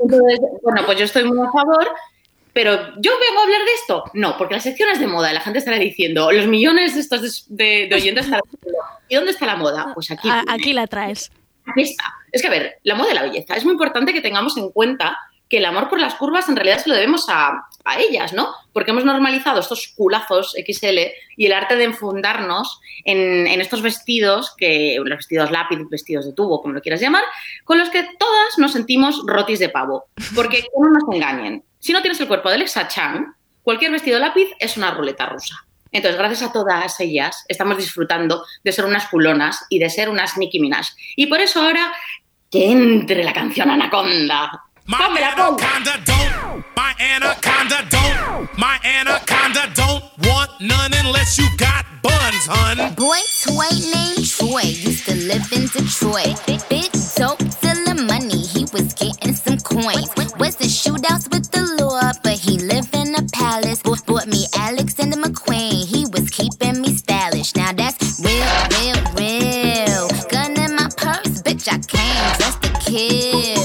Entonces, bueno, pues yo estoy muy a favor, pero ¿yo vengo a hablar de esto? No, porque la sección es de moda, la gente estará diciendo, los millones de estos de, de oyentes estarán diciendo, ¿y dónde está la moda? Pues aquí. A- aquí la traes. Aquí está. Es que, a ver, la moda y la belleza. Es muy importante que tengamos en cuenta que el amor por las curvas en realidad se lo debemos a, a ellas, ¿no? Porque hemos normalizado estos culazos XL y el arte de enfundarnos en, en estos vestidos, que los vestidos lápiz, vestidos de tubo, como lo quieras llamar, con los que todas nos sentimos rotis de pavo. Porque que no nos engañen. Si no tienes el cuerpo de Alexa Chang, cualquier vestido lápiz es una ruleta rusa. Entonces, gracias a todas ellas, estamos disfrutando de ser unas culonas y de ser unas Nicki Minaj. Y por eso ahora, que entre la canción Anaconda. My anaconda don't, my anaconda don't, my anaconda don't want none unless you got buns, hun. Boy toy named Troy used to live in Detroit. Big dope, selling money, he was getting some coins. Wasn't shootouts with the law, but he lived in a palace. Bought, bought me Alexander McQueen, he was keeping me stylish. Now that's real, real, real. Gun in my purse, bitch, I came just to kill.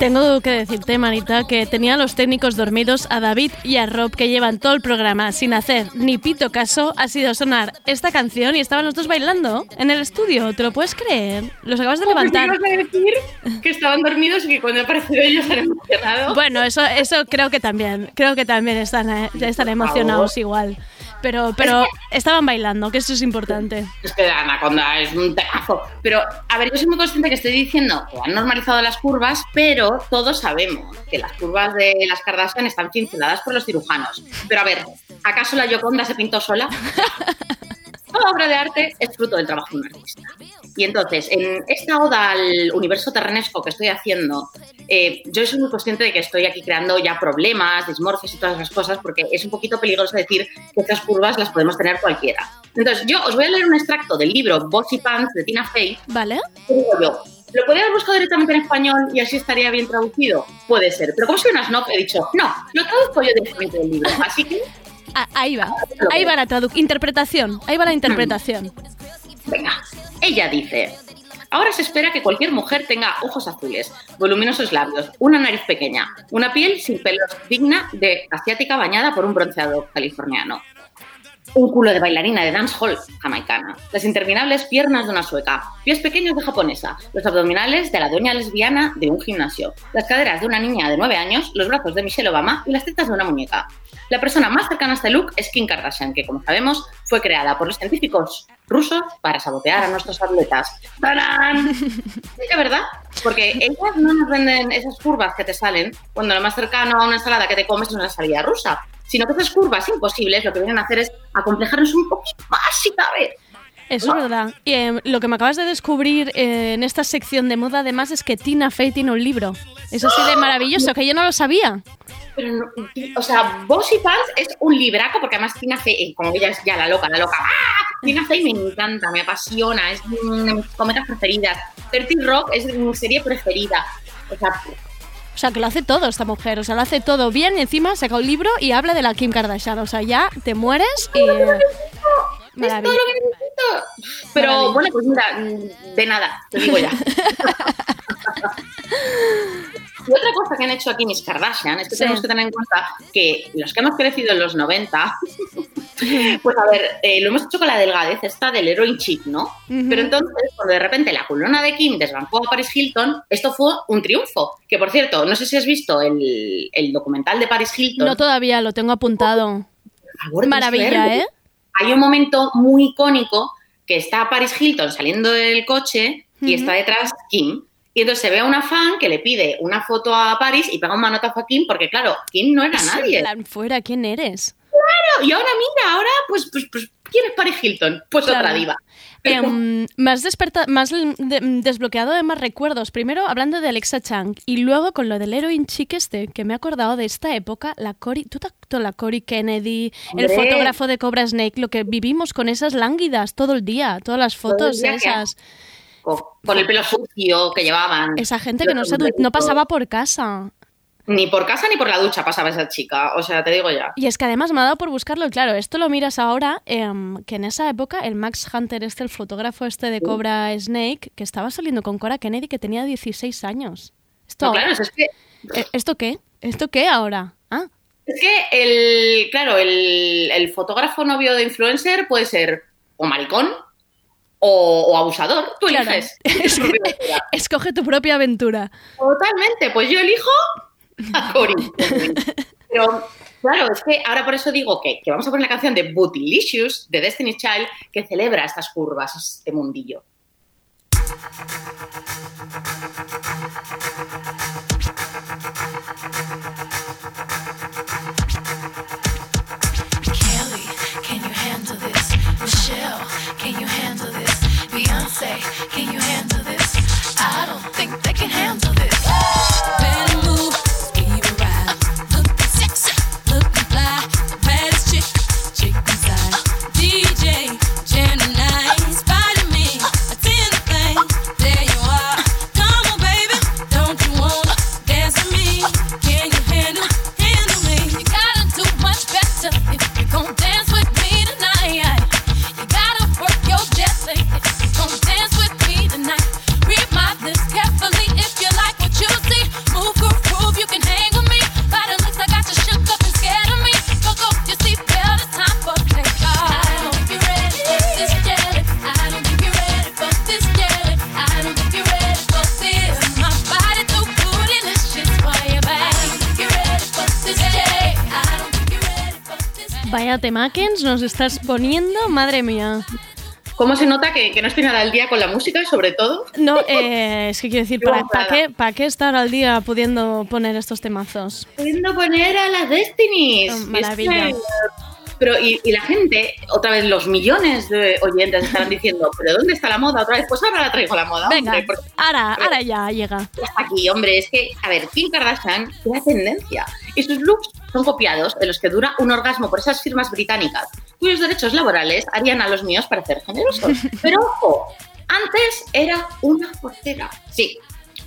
Tengo que decirte, Manita, que tenía a los técnicos dormidos, a David y a Rob, que llevan todo el programa sin hacer ni pito caso, ha sido sonar esta canción y estaban los dos bailando en el estudio. ¿Te lo puedes creer? Los acabas de levantar. Que ibas a decir que estaban dormidos y que cuando he aparecido ellos han emocionado. Bueno, eso, eso creo que también. Creo que también están, eh, están emocionados igual. Pero, pero estaban bailando, que eso es importante. Es que Anaconda es un temazo. Pero, a ver, yo soy muy consciente que estoy diciendo que han normalizado las curvas, pero todos sabemos que las curvas de las Kardashian están cinceladas por los cirujanos. Pero, a ver, ¿acaso la Yoconda se pintó sola? Toda obra de arte es fruto del trabajo de un artista. Y entonces, en esta oda al universo terrenesco que estoy haciendo, eh, yo soy muy consciente de que estoy aquí creando ya problemas, dismorfias y todas esas cosas, porque es un poquito peligroso decir que estas curvas las podemos tener cualquiera. Entonces, yo os voy a leer un extracto del libro Bossy Pants de Tina Fey. ¿Vale? ¿Qué digo yo? ¿Lo podría haber buscado directamente en español y así estaría bien traducido? Puede ser. Pero como soy una snob, he dicho, no, lo traduzco yo directamente del libro. Así que Ah, ahí va. Ahí va la traducción. Interpretación. Ahí va la interpretación. Venga, ella dice, ahora se espera que cualquier mujer tenga ojos azules, voluminosos labios, una nariz pequeña, una piel sin pelos digna de asiática bañada por un bronceado californiano, un culo de bailarina de dancehall jamaicana, las interminables piernas de una sueca, pies pequeños de japonesa, los abdominales de la doña lesbiana de un gimnasio, las caderas de una niña de 9 años, los brazos de Michelle Obama y las tetas de una muñeca. La persona más cercana a este look es Kim Kardashian, que como sabemos fue creada por los científicos rusos para sabotear a nuestros atletas. ¡Tarán! Es que verdad, porque ellas no nos venden esas curvas que te salen cuando lo más cercano a una ensalada que te comes es una salida rusa, sino que esas curvas imposibles lo que vienen a hacer es acomplejarnos un poquito más si cabe. Eso es verdad. Y eh, lo que me acabas de descubrir eh, en esta sección de moda, además, es que Tina Fey tiene un libro. Es así de maravilloso, que yo no lo sabía. Pero, no- o sea, Bossy Pants es un libraco, porque además Tina Fey, eh, como ella es ya la loca, la loca, ¡ah! Tina Fey me encanta, me apasiona, es una de mis cometas preferidas. Dirty Rock es mi serie preferida. O sea, O sea, que lo hace todo esta mujer. O sea, lo hace todo bien y encima saca un libro y habla de la Kim Kardashian. O sea, ya te mueres y... eh, Maravilla. Pero Maravilla. bueno, pues mira, de nada, te digo ya. Y otra cosa que han hecho aquí mis Kardashian es que Sí. tenemos que tener en cuenta que los que hemos crecido en los 90, pues a ver, eh, lo hemos hecho con la delgadez esta del heroin chic, ¿no? Pero entonces, cuando de repente la culona de Kim desbancó a Paris Hilton, esto fue un triunfo. Que por cierto, no sé si has visto el, el documental de Paris Hilton. No todavía, lo tengo apuntado. Por favor, Maravilla. ¿eh? Hay un momento muy icónico que está Paris Hilton saliendo del coche y está detrás Kim. Y entonces se ve a una fan que le pide una foto a Paris y pega un manotazo a Kim porque, claro, Kim no era nadie. Plan, fuera, ¿quién eres? Claro, y ahora mira, ahora, pues, pues, pues ¿quién es Paris Hilton? Pues Claro. otra diva. Em, me has, me has de- desbloqueado de más recuerdos. Primero hablando de Alexa Chang y luego con lo del heroin chic este, que me he acordado de esta época, la Cory, ¿tú te la Cory Kennedy, el fotógrafo de Cobra Snake, lo que vivimos con esas lánguidas todo el día, todas las fotos día que- esas. Con, con el pelo sucio que llevaban. Esa gente que no, se no pasaba por casa. Ni por casa ni por la ducha pasaba esa chica. O sea, te digo ya. Y es que además me ha dado por buscarlo, claro, esto lo miras ahora, em, que en esa época el Max Hunter, este, el fotógrafo este de Cobra Snake, que estaba saliendo con Cora Kennedy, que tenía 16 años. Esto, No, claro, es que Eh, ¿Esto qué? ¿Esto qué ahora? Ah, Es que el, claro, el, el fotógrafo novio de influencer puede ser o maricón o, o abusador. Tú Claro. eliges. escoge tu propia aventura. Totalmente. Pues yo elijo a Cory. Pero claro, es que ahora por eso digo que, que vamos a poner la canción de Bootylicious de Destiny's Child que celebra estas curvas, este mundillo. Temakens nos estás poniendo, madre mía. ¿Cómo se nota que, que no estoy nada al día con la música, sobre todo? No, eh, es que quiero decir, ¿para, para qué, ¿para qué estar al día pudiendo poner estos temazos? Pudiendo poner a las Destinies. Oh, maravilla. Pero, y, y la gente, otra vez los millones de oyentes estarán diciendo, ¿pero dónde está la moda? Otra vez, pues ahora la traigo la moda. Venga, hombre, porque ahora, ahora ya llega. aquí, hombre. Es que, a ver, Kim Kardashian crea tendencia y sus looks son copiados de los que dura un orgasmo por esas firmas británicas, cuyos derechos laborales harían a los míos parecer generosos. Pero ojo, antes era una portera. Sí,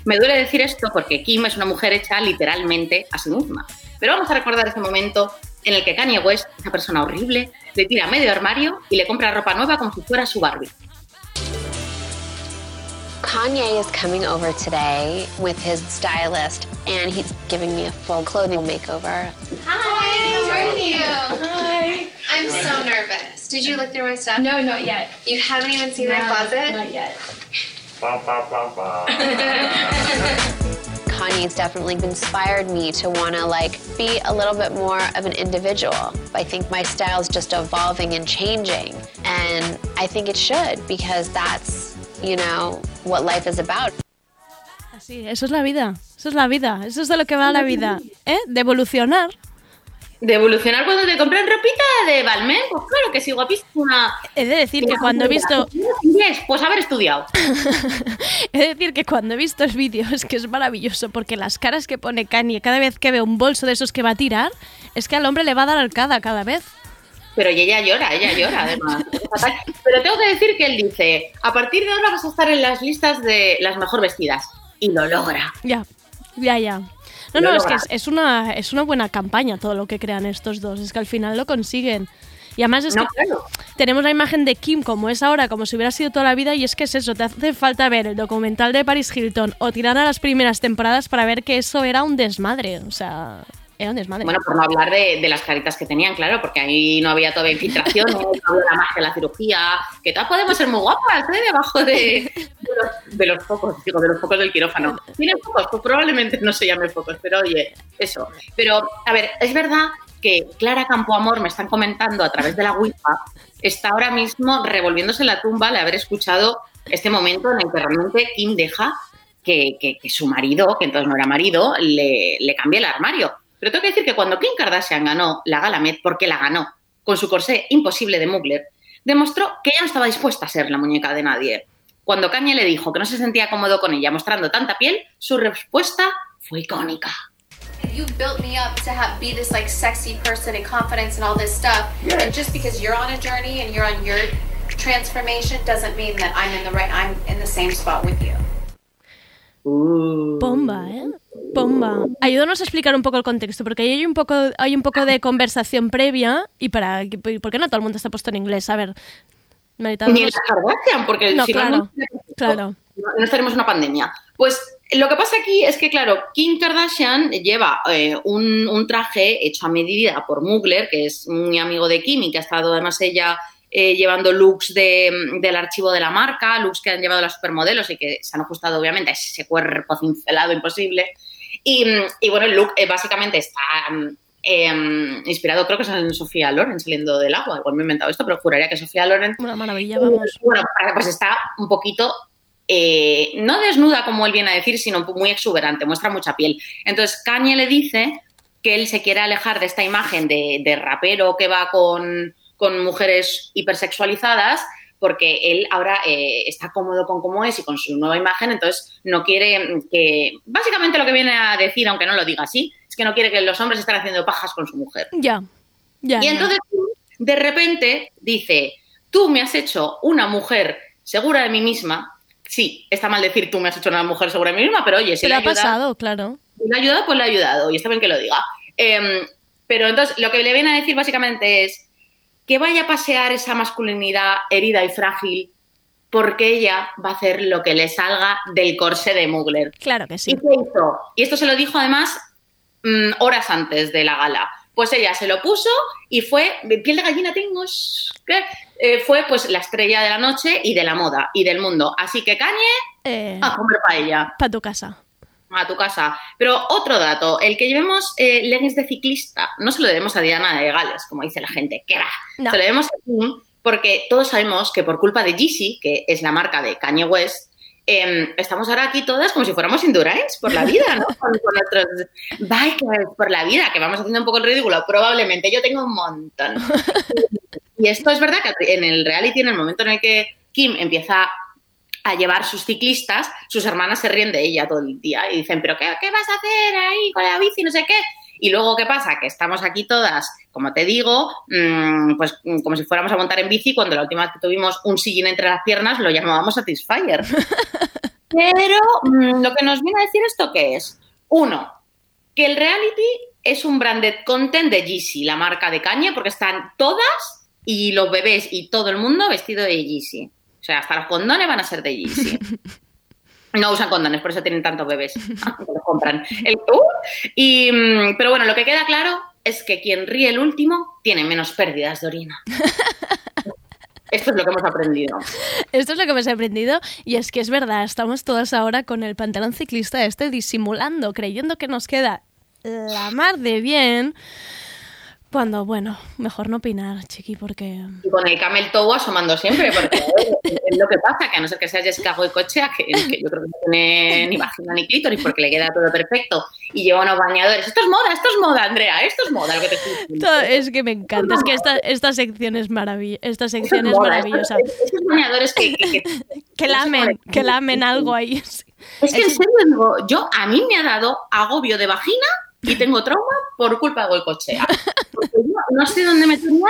me duele decir esto porque Kim es una mujer hecha literalmente a sí misma. Pero vamos a recordar ese momento en el que Kanye West, esa persona horrible, le tira medio armario y le compra ropa nueva como si fuera su Barbie. Kanye is coming over today with his stylist, and he's giving me a full clothing makeover. Hi, how are you? Hi. I'm so nervous. Did you look through my stuff? No, not yet. You haven't even seen my closet? Not yet. Kanye's definitely inspired me to want to like be a little bit more of an individual. I think my style's just evolving and changing, and I think it should because that's, you know, what life is about. Así, eso es la vida. Eso es la vida. Eso es de lo que va la vida. ¿Eh? De evolucionar. ¿De evolucionar cuando te compran ropita de Balmain? Pues claro que sí, guapísima. He de decir que cuando he visto. Inglés, pues haber estudiado. He de decir que cuando he visto el vídeo es que es maravilloso porque las caras que pone Kanye cada vez que ve un bolso de esos que va a tirar es que al hombre le va a dar arcada cada vez. Pero ella llora, ella llora además. Pero tengo que decir que él dice, a partir de ahora vas a estar en las listas de las mejor vestidas. Y lo logra. Ya, ya, ya. No, Lo no, es que es, es una, es una buena campaña todo lo que crean estos dos. Es que al final lo consiguen. Y además es No, que tenemos la imagen de Kim como es ahora, como si hubiera sido toda la vida, y es que es eso, te hace falta ver el documental de Paris Hilton o tirar a las primeras temporadas para ver que eso era un desmadre. O sea, Bueno, por no hablar de, las caritas que tenían, claro, porque ahí no había todavía infiltraciones, no había la magia la cirugía, que todas podemos ser muy guapas, ¿eh? Debajo de, los, focos, digo, de los focos del quirófano. ¿Tienen focos? Pues probablemente no se llamen focos, pero oye, eso. Pero, a ver, es verdad que Clara Campoamor, me están comentando a través de la Wi-Fi, está ahora mismo revolviéndose en la tumba al haber escuchado este momento en el que realmente Kim deja que su marido, que entonces no era marido, le, le cambie el armario. Pero tengo que decir que cuando Kim Kardashian ganó la gala Met, porque la ganó, con su corsé imposible de Mugler, demostró que ella no estaba dispuesta a ser la muñeca de nadie. Cuando Kanye le dijo que no se sentía cómodo con ella mostrando tanta piel, su respuesta fue icónica. You built me up to have be this like sexy person and confidence and all this stuff. And just because you're on a journey and you're on your transformation doesn't mean that I'm in the right I'm in the same spot with you. Bomba, ¿eh? Bomba. Ayúdanos a explicar un poco el contexto, porque ahí hay un poco, hay un poco de conversación previa y para ¿por qué no todo el mundo está puesto en inglés? A ver, Ni las Kardashian, porque No, si claro, no, claro. no estaremos una pandemia. Pues lo que pasa aquí es que, claro, Kim Kardashian lleva eh, un, un traje hecho a medida por Mugler, que es muy amigo de Kim y que ha estado además ella eh, llevando looks de- del archivo de la marca, looks que han llevado las supermodelos y que se han ajustado obviamente a ese cuerpo cincelado imposible. Y, mm, y bueno, el look eh, básicamente está mm, em, inspirado, creo que es en Sofía Loren saliendo del agua. Igual me he inventado esto, pero juraría que Sofía Loren Una maravilla, vamos. bueno, pues está un poquito, eh, no desnuda como él viene a decir, sino muy exuberante, muestra mucha piel. Entonces Kanye le dice que él se quiere alejar de esta imagen de, de rapero que va con, con mujeres hipersexualizadas porque él ahora eh, está cómodo con cómo es y con su nueva imagen, entonces no quiere que... Básicamente lo que viene a decir, aunque no lo diga así, es que no quiere que los hombres estén haciendo pajas con su mujer. Ya, ya. Y ya. entonces, de repente, dice, tú me has hecho una mujer segura de mí misma. Sí, está mal decir tú me has hecho una mujer segura de mí misma, pero oye, si le le ha ayudado, pasado, claro. si le ha ayudado, pues le ha ayudado. Y está bien que lo diga. Em, pero entonces, lo que le viene a decir básicamente es que vaya a pasear esa masculinidad herida y frágil porque ella va a hacer lo que le salga del corsé de Mugler. Claro que sí. ¿Y qué hizo? Y esto se lo dijo además mm, horas antes de la gala. Pues ella se lo puso y fue, piel de gallina tengo. Eh, fue pues la estrella de la noche y de la moda y del mundo. Así que Cañe, Eh, a comer paella, para tu casa. A tu casa. Pero otro dato, el que llevemos eh, leggings de ciclista, no se lo debemos a Diana de Gales, como dice la gente, que va. No. Se lo debemos a Kim porque todos sabemos que por culpa de Yeezy, que es la marca de Kanye West, em, estamos ahora aquí todas como si fuéramos endurance por la vida, ¿no? Con, con nuestros bikers por la vida, que vamos haciendo un poco el ridículo. Probablemente yo tengo un montón. Y esto es verdad que en el reality, en el momento en el que Kim empieza a llevar sus ciclistas, sus hermanas se ríen de ella todo el día y dicen, pero ¿qué, qué vas a hacer ahí con la bici? No sé qué. Y luego, ¿qué pasa? Que estamos aquí todas, como te digo, mm, pues mm, como si fuéramos a montar en bici, cuando la última vez que tuvimos un sillín entre las piernas lo llamábamos Satisfyer. Pero mm, lo que nos viene a decir esto que es, uno, que el reality es un branded content de Yeezy, la marca de Kanye, porque están todas y los bebés y todo el mundo vestido de Yeezy. O sea, hasta los condones van a ser de Yeezy. No usan condones, por eso tienen tantos bebés. que los compran. El- ¡Uh! y, mm, pero bueno, lo que queda claro es que quien ríe el último tiene menos pérdidas de orina. Esto es lo que hemos aprendido. Esto es lo que me he aprendido y es que es verdad, estamos todas ahora con el pantalón ciclista este disimulando, creyendo que nos queda la mar de bien. Cuando, bueno, mejor no opinar, chiqui, porque... Y con el camel toe asomando siempre, porque es lo que pasa, que a no ser que sea Jessica Goicochea, que, que yo creo que no tiene ni vagina ni clítoris porque le queda todo perfecto, y lleva unos bañadores. Esto es moda, esto es moda, Andrea, esto es moda lo que te estoy diciendo. Es que me encanta, es que esta, esta sección es maravillosa, esta sección es maravillosa. estos- Estos bañadores que, que- que- Que lamen, que lamen algo ahí. Es que en serio yo a mí me ha dado agobio de vagina y tengo trauma por culpa de Goicochea. Porque yo no sé dónde metería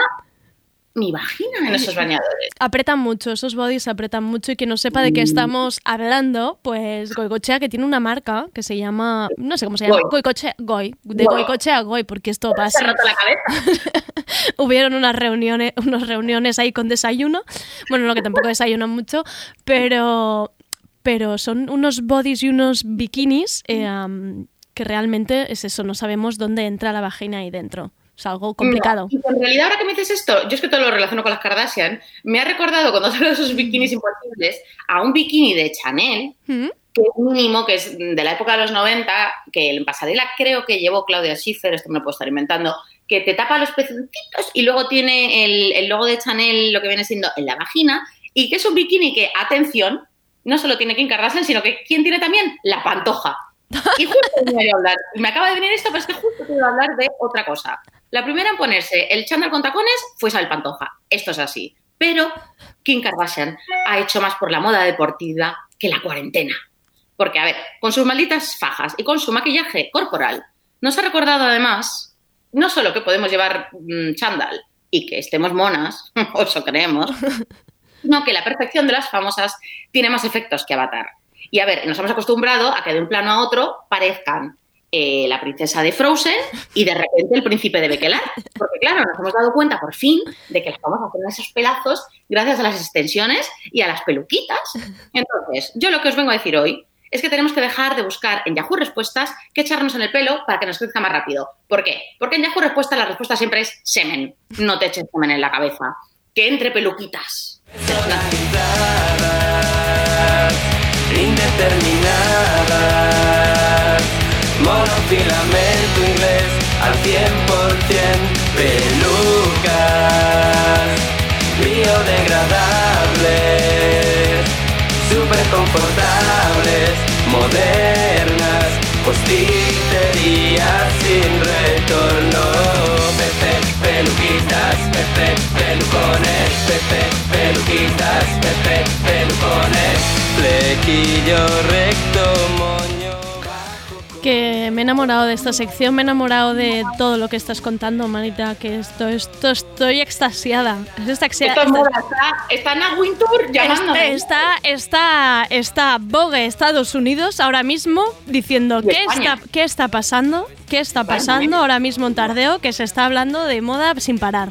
mi vagina en esos bañadores. Apretan mucho, esos bodies apretan mucho y que no sepa de Mm. qué estamos hablando, pues Goicochea que tiene una marca que se llama, no sé cómo se llama, Goi. Goicochea, Goi, de Goi. Goicochea a Goi, porque esto va Se roto la cabeza. Hubieron unas reuniones, unas reuniones ahí con desayuno, bueno, no que tampoco desayunan mucho, pero, pero son unos bodies y unos bikinis eh, que realmente es eso, no sabemos dónde entra la vagina ahí dentro. Es algo complicado. Y en realidad, ahora que me dices esto, yo es que todo lo relaciono con las Kardashian, me ha recordado cuando hablo de esos bikinis imposibles a un bikini de Chanel, ¿Mm? que es mínimo, que es de la época de los 90, que en pasarela creo que llevó Claudia Schiffer, esto me lo puedo estar inventando, que te tapa los pezoncitos y luego tiene el, el logo de Chanel, lo que viene siendo en la vagina, y que es un bikini que, atención, no solo tiene Kim Kardashian, sino que ¿quién tiene también? La pantoja. Y justo me iba a hablar, me acaba de venir esto, pero es que justo a hablar de otra cosa. La primera en ponerse el chándal con tacones fue Isabel Pantoja. Esto es así. Pero Kim Kardashian ha hecho más por la moda deportiva que la cuarentena. Porque, a ver, con sus malditas fajas y con su maquillaje corporal, nos ha recordado además no solo que podemos llevar mm, chándal y que estemos monas, o eso creemos, sino que la perfección de las famosas tiene más efectos que Avatar. Y a ver, nos hemos acostumbrado a que de un plano a otro parezcan eh, la princesa de Frozen y de repente el príncipe de Bekelar. Porque claro, nos hemos dado cuenta por fin de que las famosas tienen esos pelazos gracias a las extensiones y a las peluquitas. Entonces, yo lo que os vengo a decir hoy es que tenemos que dejar de buscar en Yahoo Respuestas qué echarnos en el pelo para que nos crezca más rápido. ¿Por qué? Porque en Yahoo Respuestas la respuesta siempre es semen. No te eches semen en la cabeza. Que entre peluquitas. Indeterminadas. Monofilamento inglés al 100%. Pelucas biodegradables, super confortables, modernas. Posticerías sin retorno. Pepe, peluquitas, Pepe, pelucones, Pepe, Flequillo recto, moño. Que me he enamorado de esta sección, me he enamorado de todo lo que estás contando, Manita, que esto, esto estoy extasiada. Es extasiada. Esto es moda, está, está Anna Wintour llamándome. Está, está, está Vogue Estados Unidos ahora mismo diciendo qué está, qué está pasando, qué está pasando ahora mismo en Tardeo, que se está hablando de moda sin parar.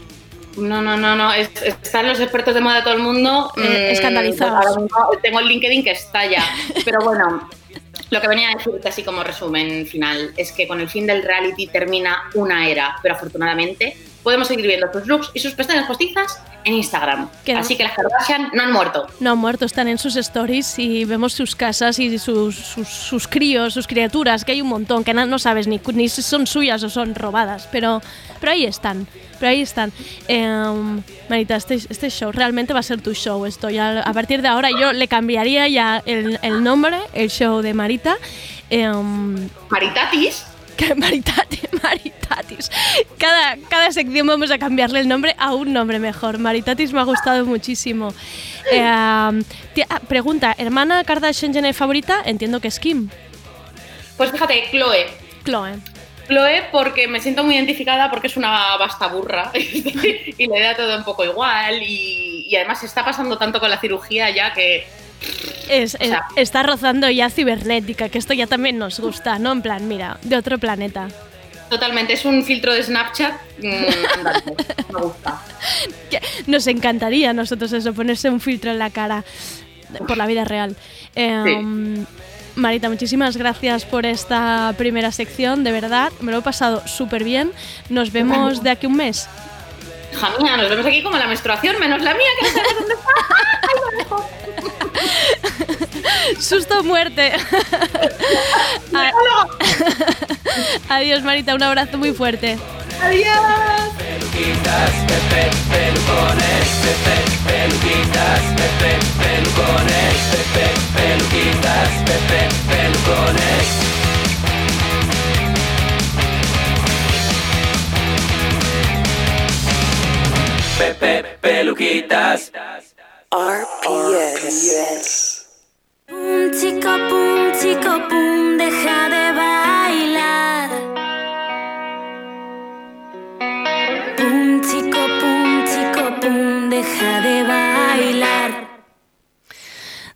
No, no, no, no. es- están los expertos de moda de todo el mundo. Eh, mm, escandalizados. ahora mismo tengo el LinkedIn que estalla. Pero bueno, lo que venía a decirte así como resumen final es que con el fin del reality termina una era, pero afortunadamente podemos seguir viendo sus looks y sus pestañas postizas en Instagram. No- Así que las Kardashian no han muerto. No han muerto, están en sus stories y vemos sus casas y sus, sus, sus críos, sus criaturas, que hay un montón, que no, sabes ni, ni si son suyas o son robadas, pero, pero ahí están, pero ahí están. Em, Marita, este, este show realmente va a ser tu show, esto ya, a partir de ahora yo le cambiaría ya el, el nombre, el show de Marita. em, Maritatis. Maritati- Maritatis. Cada, cada sección vamos a cambiarle el nombre a un nombre mejor. Maritatis me ha gustado muchísimo. Eh, tía, ah, pregunta, ¿hermana Kardashian Jenner favorita? Entiendo que es Kim. Pues fíjate, Chloe. Chloe. Chloe porque me siento muy identificada porque es una vasta burra y le da todo un poco igual y, y además se está pasando tanto con la cirugía ya que Es, es- sea- está rozando ya cibernética, que esto ya también nos gusta, ¿no? En plan, mira, de otro planeta. totalmente es un filtro de Snapchat mm, me gusta. Nos encantaría a nosotros eso, ponerse un filtro en la cara por la vida real. Eh, Marita, muchísimas gracias por esta primera sección, de verdad, me lo he pasado súper bien. Nos vemos de aquí un mes. Hija mía, nos vemos aquí como la menstruación, menos la mía, que no sabemos dónde está. Susto o muerte. A- Adiós, Marita, un abrazo muy fuerte. Adiós. Peluquitas, Pepe, pelucones, Pepe, peluquitas, Pepe, pelucones, Pepe, peluquitas, Pepe, pelucones. Pepe, peluquitas. RPS. Pum, chico, pum, chico, pum, deja de bailar. Pum, chico, pum, chico, pum, deja de bailar.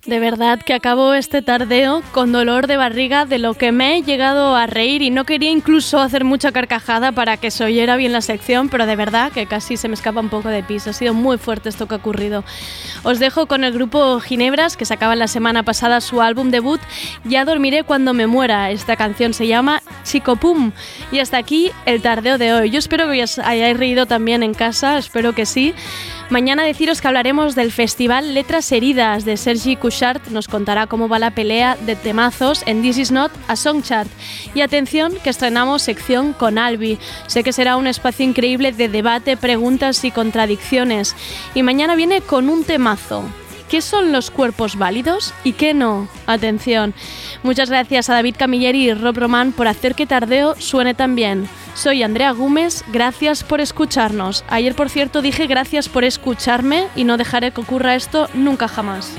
De verdad que acabo este tardeo con dolor de barriga de lo que me he llegado a reír y no quería incluso hacer mucha carcajada para que se oyera bien la sección, pero de verdad que casi se me escapa un poco de piso. Ha sido muy fuerte esto que ha ocurrido. Os dejo con el grupo Ginebras que sacaba la semana pasada su álbum debut Ya dormiré cuando me muera. Esta canción se llama Chico Pum. Y hasta aquí el tardeo de hoy. Yo espero que os hayáis reído también en casa, espero que sí. Mañana deciros que hablaremos del festival Letras Heridas de Sergi Couchard. Nos contará cómo va la pelea de temazos en This Is Not a Song Chart. Y atención que estrenamos sección con Albi. Sé que será un espacio increíble de debate, preguntas y contradicciones. Y mañana viene con un temazo. ¿Qué son los cuerpos válidos y qué no? Atención. Muchas gracias a David Camilleri y Rob Román por hacer que Tardeo suene tan bien. Soy Andrea Gómez, gracias por escucharnos. Ayer, por cierto, dije gracias por escucharme y no dejaré que ocurra esto nunca jamás.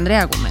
Andrea Gómez.